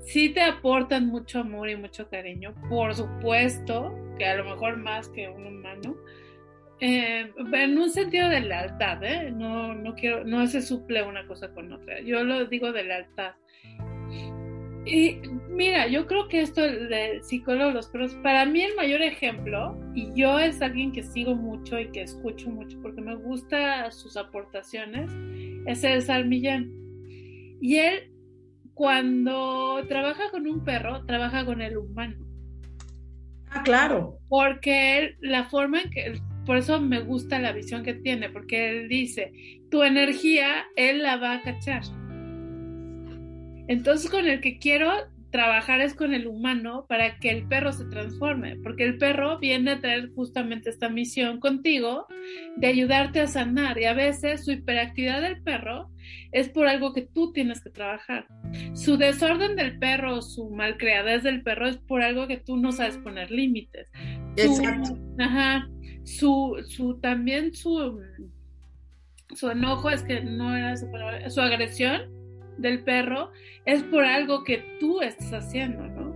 Sí te aportan mucho amor y mucho cariño, por supuesto, que a lo mejor más que un humano, eh, en un sentido de lealtad, ¿eh? No, no quiero, no se suple una cosa con otra. Yo lo digo de lealtad. Y mira, yo creo que esto del psicólogo los perros, para mí el mayor ejemplo, y yo es alguien que sigo mucho y que escucho mucho porque me gusta sus aportaciones, es el Salmillán. Y él, cuando trabaja con un perro, trabaja con el humano. Ah, claro. Porque él, la forma en que por eso me gusta la visión que tiene, porque él dice, tu energía, él la va a cachar. Entonces con el que quiero trabajar es con el humano para que el perro se transforme, porque el perro viene a traer justamente esta misión contigo de ayudarte a sanar y a veces su hiperactividad del perro es por algo que tú tienes que trabajar. Su desorden del perro, su malcriadez del perro es por algo que tú no sabes poner límites. Exacto. Ajá su, su también su, su enojo es que no era su palabra, su agresión del perro es por algo que tú estás haciendo, ¿no?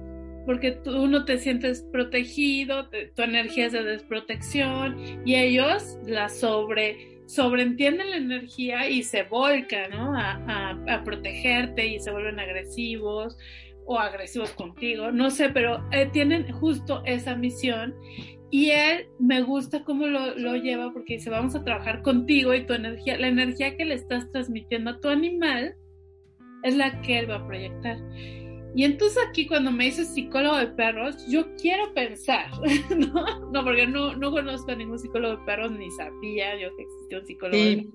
Porque tú no te sientes protegido, tu energía es de desprotección y ellos la sobre, sobreentienden la energía y se volcan, ¿no? A, protegerte y se vuelven agresivos o agresivos contigo, no sé, pero eh, tienen justo esa misión y él me gusta cómo lo, lo, lleva porque dice, vamos a trabajar contigo y tu energía, la energía que le estás transmitiendo a tu animal es la que él va a proyectar. Y entonces aquí cuando me dices psicólogo de perros, yo quiero pensar, ¿no? No, porque no, no conozco a ningún psicólogo de perros, ni sabía yo que existía un psicólogo sí. de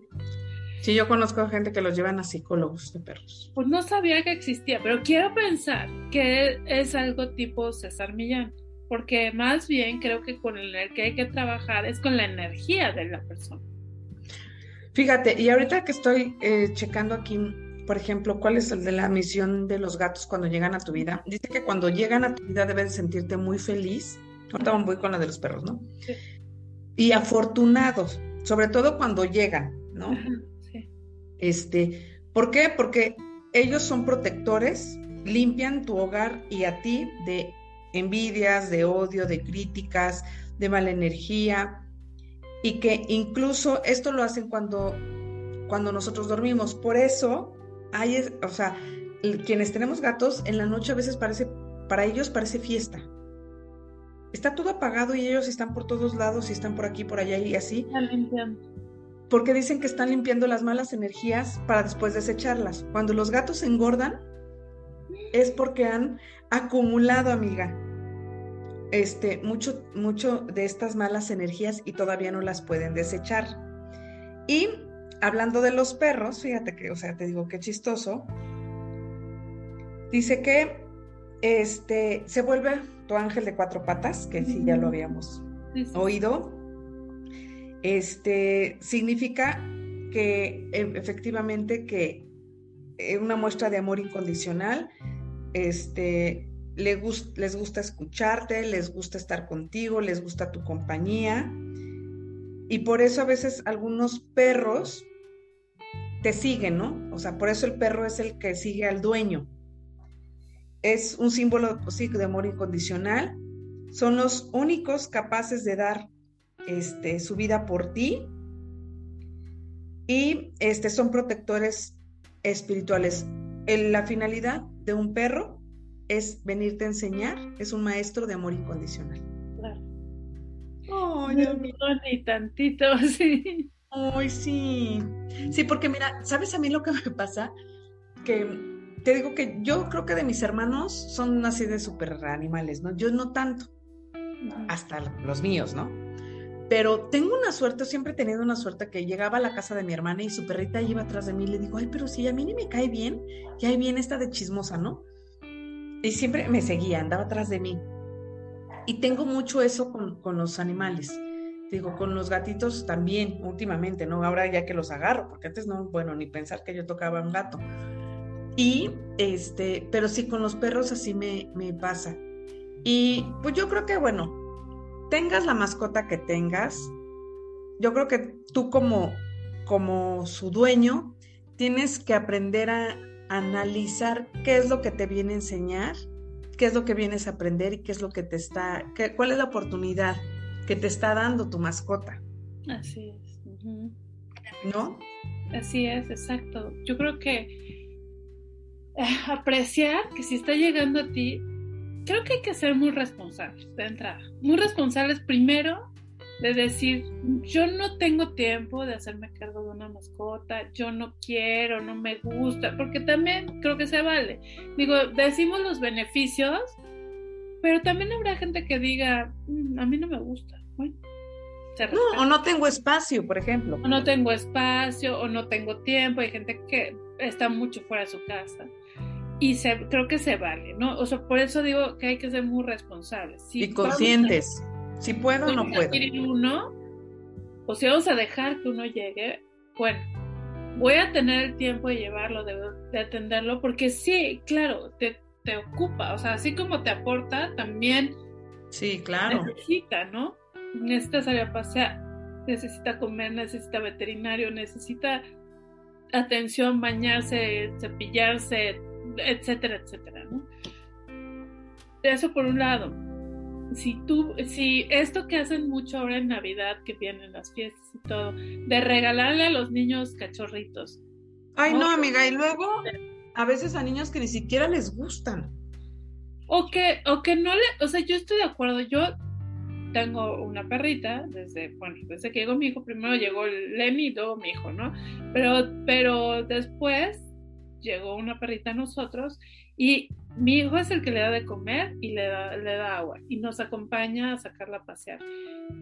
Sí, yo conozco a gente que los llevan a psicólogos de perros. Pues no sabía que existía, pero quiero pensar que es algo tipo César Millán porque más bien creo que con el que hay que trabajar es con la energía de la persona. Fíjate, y ahorita que estoy eh, checando aquí, por ejemplo, cuál es el de la misión de los gatos cuando llegan a tu vida, dice que cuando llegan a tu vida debes sentirte muy feliz. Ahorita voy con la de los perros, ¿no? Sí. Y afortunados, sobre todo cuando llegan, ¿no? sí. Este, ¿por qué? Porque ellos son protectores, limpian tu hogar y a ti de envidias, de odio, de críticas, de mala energía, y que incluso esto lo hacen cuando, cuando nosotros dormimos. Por eso, hay, o sea, quienes tenemos gatos, en la noche a veces parece, para ellos parece fiesta. Está todo apagado y ellos están por todos lados y están por aquí, por allá y así. Porque dicen que están limpiando las malas energías para después desecharlas. Cuando los gatos engordan, es porque han acumulado, amiga, este, mucho, mucho de estas malas energías y todavía no las pueden desechar. Y hablando de los perros, fíjate que, o sea, te digo qué chistoso. Dice que este se vuelve tu ángel de cuatro patas, que sí ya lo habíamos oído. Este significa que e, efectivamente que eh, una muestra de amor incondicional, este, les, les gusta escucharte, les gusta estar contigo, les gusta tu compañía. Y por eso a veces algunos perros te siguen, ¿no? O sea, por eso el perro es el que sigue al dueño. Es un símbolo pues, sí, de amor incondicional. Son los únicos capaces de dar este, su vida por ti. Y este, son protectores espirituales. la finalidad de un perro es venirte a enseñar, es un maestro de amor incondicional. Claro. Oh, ni tantito, sí. Ay, sí. Sí, porque mira, ¿sabes a mí lo que me pasa? Que te digo que yo creo que de mis hermanos son así de super animales, ¿no? Yo no tanto, hasta los míos, ¿no? Pero tengo una suerte, siempre he tenido una suerte que llegaba a la casa de mi hermana y su perrita iba atrás de mí y le digo, ay, pero si a mí ni me cae bien, y ahí viene esta de chismosa, ¿no? Y siempre me seguía, andaba atrás de mí. Y tengo mucho eso con, con los animales Digo, con los gatitos también, últimamente, ¿no? Ahora ya que los agarro, porque antes no, bueno, ni pensar que yo tocaba un gato. Y, este, pero sí, con los perros así me, me pasa. Y pues yo creo que, bueno, tengas la mascota que tengas, yo creo que tú como, como su dueño, tienes que aprender a analizar qué es lo que te viene a enseñar, qué es lo que vienes a aprender y qué es lo que te está, qué, cuál es la oportunidad que te está dando tu mascota. Así es. ¿No? Así es, exacto. Yo creo que eh, apreciar que si está llegando a ti, creo que hay que ser muy responsables de entrada. Muy responsables primero de decir, yo no tengo tiempo de hacerme cargo de una mascota, yo no quiero, no me gusta, porque también creo que se vale. Digo, decimos los beneficios, pero también habrá gente que diga, mm, a mí no me gusta no, o no tengo espacio, por ejemplo. O no tengo espacio, o no tengo tiempo. Hay gente que está mucho fuera de su casa. Y se, creo que se vale, ¿no? O sea, por eso digo que hay que ser muy responsables. y conscientes. si puedo o no puedo. Uno, o si vamos a dejar que uno llegue, bueno, voy a tener el tiempo de llevarlo, de, de atenderlo, porque sí, claro, te, te, ocupa, o sea, así como te aporta, también sí, claro. necesita, ¿no? necesita salir a pasear, necesita comer, necesita veterinario, necesita atención, bañarse, cepillarse, etcétera, etcétera, ¿no? Eso por un lado. Si tú, si esto que hacen mucho ahora en Navidad, que vienen las fiestas y todo, de regalarle a los niños cachorritos. Ay, no, amiga, y luego a veces a niños que ni siquiera les gustan. O que, o que no le, o sea, yo estoy de acuerdo, yo tengo una perrita, desde, bueno, desde que llegó mi hijo, primero llegó Lemmy, luego mi hijo, ¿no? Pero, pero después llegó una perrita a nosotros y mi hijo es el que le da de comer y le da, le da agua y nos acompaña a sacarla a pasear.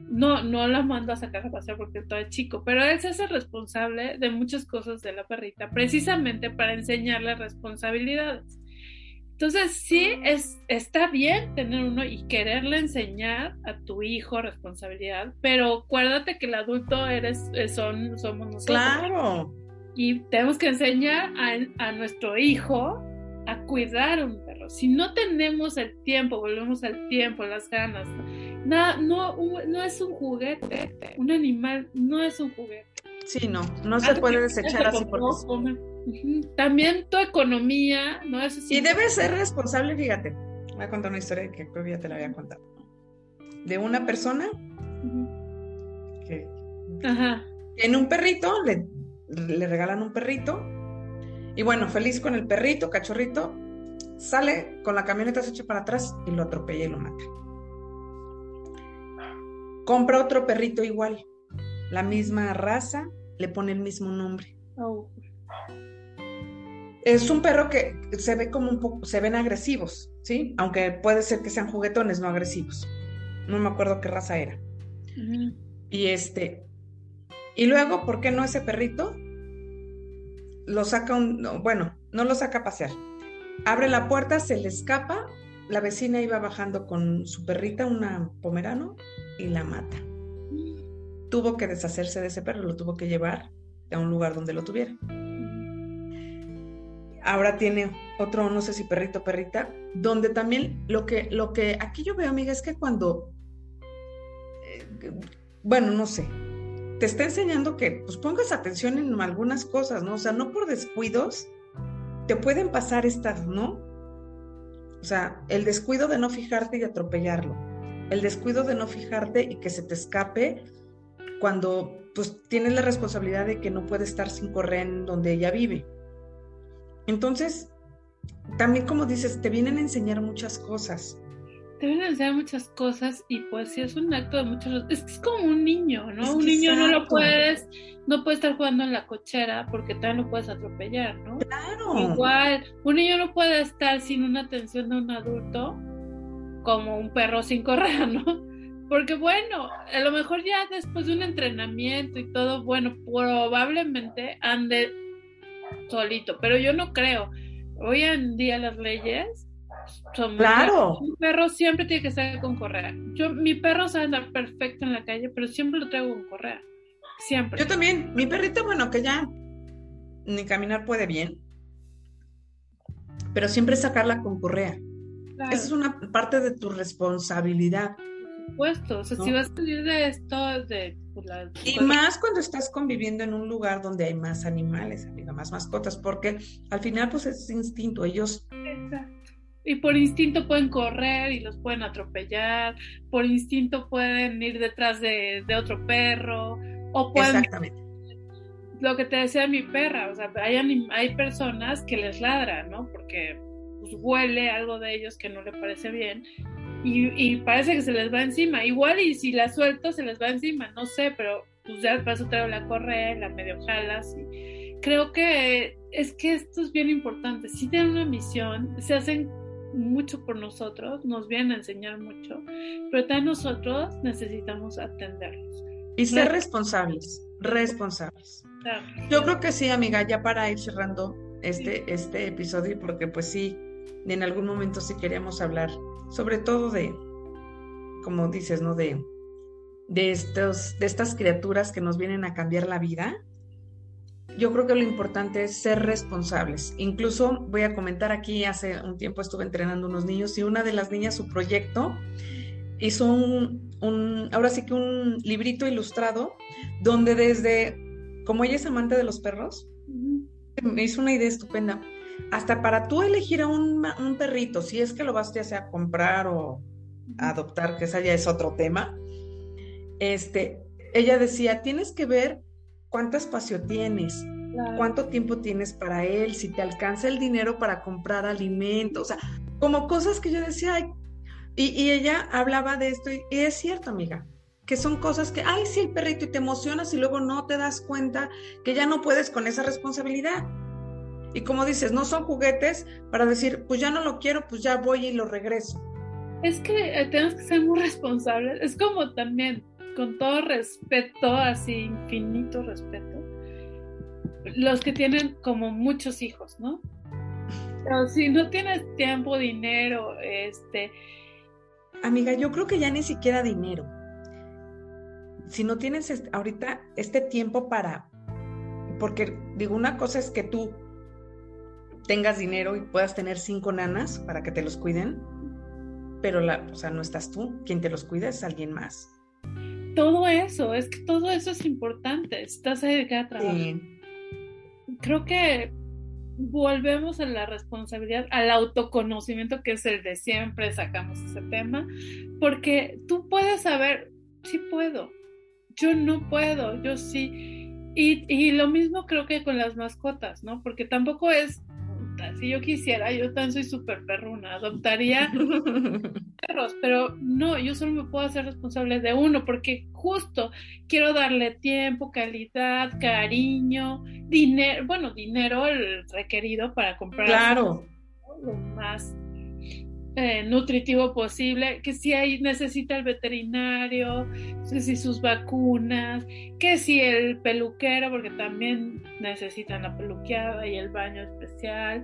No, no la mando a sacar a pasear porque todo es chico, pero él se hace responsable de muchas cosas de la perrita, precisamente para enseñarle responsabilidades. Entonces, sí, es, está bien tener uno y quererle enseñar a tu hijo responsabilidad, pero acuérdate que el adulto eres, eh, son, somos nosotros. Claro. Y tenemos que enseñar a, nuestro hijo a cuidar un perro. Si no tenemos el tiempo, volvemos al tiempo, las ganas, no, no, no es un juguete. Un animal no es un juguete. Sí, no, no se puede desechar así por También tu economía, ¿no? y debes ser responsable, fíjate. Voy a contar una historia que creo que ya te la había contado. De una persona que en un perrito, le, le regalan un perrito. Y bueno, feliz con el perrito, cachorrito, sale con la camioneta se echa para atrás y lo atropella y lo mata. Compra otro perrito igual, la misma raza, le pone el mismo nombre. Oh. Es un perro que se ve como un poco, se ven agresivos, ¿sí? Aunque puede ser que sean juguetones, no agresivos. No me acuerdo qué raza era. Y este, y luego, ¿por qué no ese perrito? Lo saca un, bueno, no lo saca a pasear. Abre la puerta, se le escapa, la vecina iba bajando con su perrita, una pomerano, y la mata tuvo que deshacerse de ese perro, lo tuvo que llevar a un lugar donde lo tuviera. Ahora tiene otro, no sé si perrito, perrita, donde también lo que, lo que aquí yo veo, amiga, es que cuando, eh, bueno, no sé, te está enseñando que pues pongas atención en algunas cosas, ¿no? O sea, no por descuidos te pueden pasar estas, ¿no? O sea, el descuido de no fijarte y atropellarlo, el descuido de no fijarte y que se te escape cuando pues tienes la responsabilidad de que no puede estar sin correr donde ella vive. Entonces, también como dices, te vienen a enseñar muchas cosas te vienen a enseñar muchas cosas y pues sí es un acto de muchos es es como un niño no un niño no lo puedes no puede estar jugando en la cochera porque también lo puedes atropellar no claro. Igual un niño no puede estar sin una atención de un adulto como un perro sin correa no porque bueno a lo mejor ya después de un entrenamiento y todo bueno probablemente ande solito pero yo no creo. Hoy en día las leyes claro. Mi perro siempre tiene que estar con correa. Yo, mi perro sabe andar perfecto en la calle, pero siempre lo traigo con correa. Siempre. Yo también. Mi perrito, bueno, que ya ni caminar puede bien, pero siempre sacarla con correa. Esa es una parte de tu responsabilidad. Por supuesto. O sea, si vas a salir de esto, de pues, y más cuando estás conviviendo en un lugar donde hay más animales, amiga, más mascotas, porque al final pues es instinto, ellos Exacto y por instinto pueden correr y los pueden atropellar, por instinto pueden ir detrás de, otro perro, o pueden... Exactamente. Lo que te decía mi perra, o sea, hay, hay personas que les ladran, ¿no? Porque pues, huele algo de ellos que no le parece bien y, parece que se les va encima. Igual y si la suelto se les va encima, no sé, pero pues ya paso traigo la correa, la medio jalas y creo que es que esto es bien importante. Si tienen una misión, se hacen mucho por nosotros, nos vienen a enseñar mucho, pero también nosotros necesitamos atenderlos. Y ser responsables, responsables. Yo creo que sí, amiga, ya para ir cerrando este, este episodio, porque pues sí, en algún momento sí queríamos hablar, sobre todo de, como dices, ¿no? De, de, estos, de estas criaturas que nos vienen a cambiar la vida yo creo que lo importante es ser responsables. Incluso voy a comentar aquí, hace un tiempo estuve entrenando unos niños y una de las niñas, su proyecto, hizo un, ahora sí que un librito ilustrado, donde desde, como ella es amante de los perros, me hizo una idea estupenda. Hasta para tú elegir a un, un perrito, si es que lo vas ya sea a comprar o a adoptar, que esa ya es otro tema, este, ella decía, tienes que ver cuánto espacio tienes, cuánto tiempo tienes para él, si te alcanza el dinero para comprar alimentos, o sea, como cosas que yo decía, ay, y, ella hablaba de esto y, es cierto, amiga, que son cosas que, ay, sí, el perrito, y te emocionas y luego no te das cuenta que ya no puedes con esa responsabilidad. Y como dices, no son juguetes para decir, pues ya no lo quiero, pues ya voy y lo regreso. Es que eh, tenemos que ser muy responsables. Es como también, con todo respeto, así infinito respeto, los que tienen como muchos hijos, ¿no? Pero si no tienes tiempo, dinero, este... Amiga, yo creo que ya ni siquiera dinero. Si no tienes ahorita este tiempo para, porque digo, una cosa es que tú tengas dinero y puedas tener cinco nanas para que te los cuiden, pero la, o sea, no estás tú, quien te los cuida es alguien más todo eso, es que todo eso es importante, estás ahí a trabajar. Creo que volvemos a la responsabilidad, al autoconocimiento que es el de siempre sacamos ese tema, porque tú puedes saber, sí puedo, yo no puedo, yo sí. Y, y lo mismo creo que con las mascotas, ¿no? Porque tampoco es si yo quisiera, yo tan soy súper perruna, adoptaría perros, pero no, yo solo me puedo hacer responsable de uno, porque justo quiero darle tiempo, calidad, cariño, dinero, bueno, dinero el requerido para comprar claro. lo más eh, nutritivo posible, que si hay, necesita el veterinario, que si sus vacunas, que si el peluquero, porque también necesitan la peluqueada y el baño especial.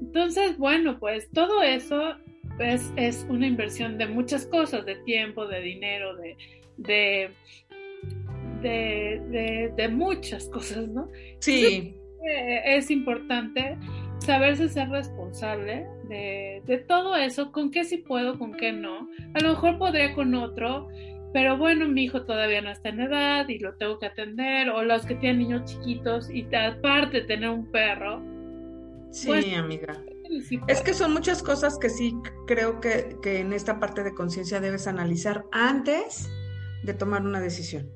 Entonces, bueno, pues todo eso es, es una inversión de muchas cosas, de tiempo, de dinero, de, de, de, de, muchas cosas, ¿no? Sí. Eh, es importante saberse ser responsable de, todo eso, con qué sí puedo, con qué no. A lo mejor podría con otro pero bueno, mi hijo todavía no está en edad y lo tengo que atender, o los que tienen niños chiquitos y aparte tener un perro. Sí, pues, amiga. es que son muchas cosas que sí creo que, que en esta parte de conciencia debes analizar antes de tomar una decisión.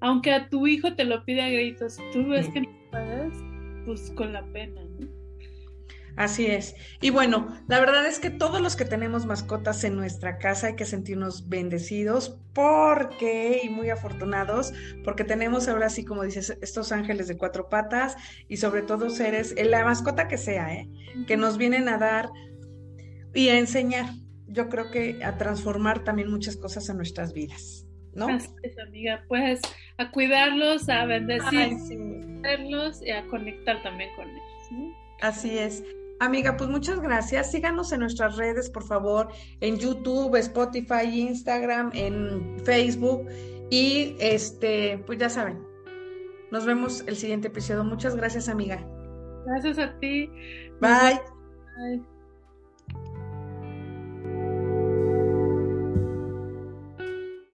Aunque a tu hijo te lo pide a gritos, tú ves que no puedes, pues con la pena, ¿no? Así es. Y bueno, la verdad es que todos los que tenemos mascotas en nuestra casa hay que sentirnos bendecidos porque, y muy afortunados, porque tenemos ahora sí, como dices, estos ángeles de cuatro patas y sobre todo seres, la mascota que sea, ¿eh? que nos vienen a dar y a enseñar, yo creo que a transformar también muchas cosas en nuestras vidas. ¿No? Así es, amiga. Pues a cuidarlos, a bendecirlos y a conectar también con ellos. Así es. Amiga, pues muchas gracias. Síganos en nuestras redes, por favor, en YouTube, Spotify, Instagram, en Facebook. Y este, pues ya saben, nos vemos el siguiente episodio. Muchas gracias, amiga. Gracias a ti. Bye. Bye.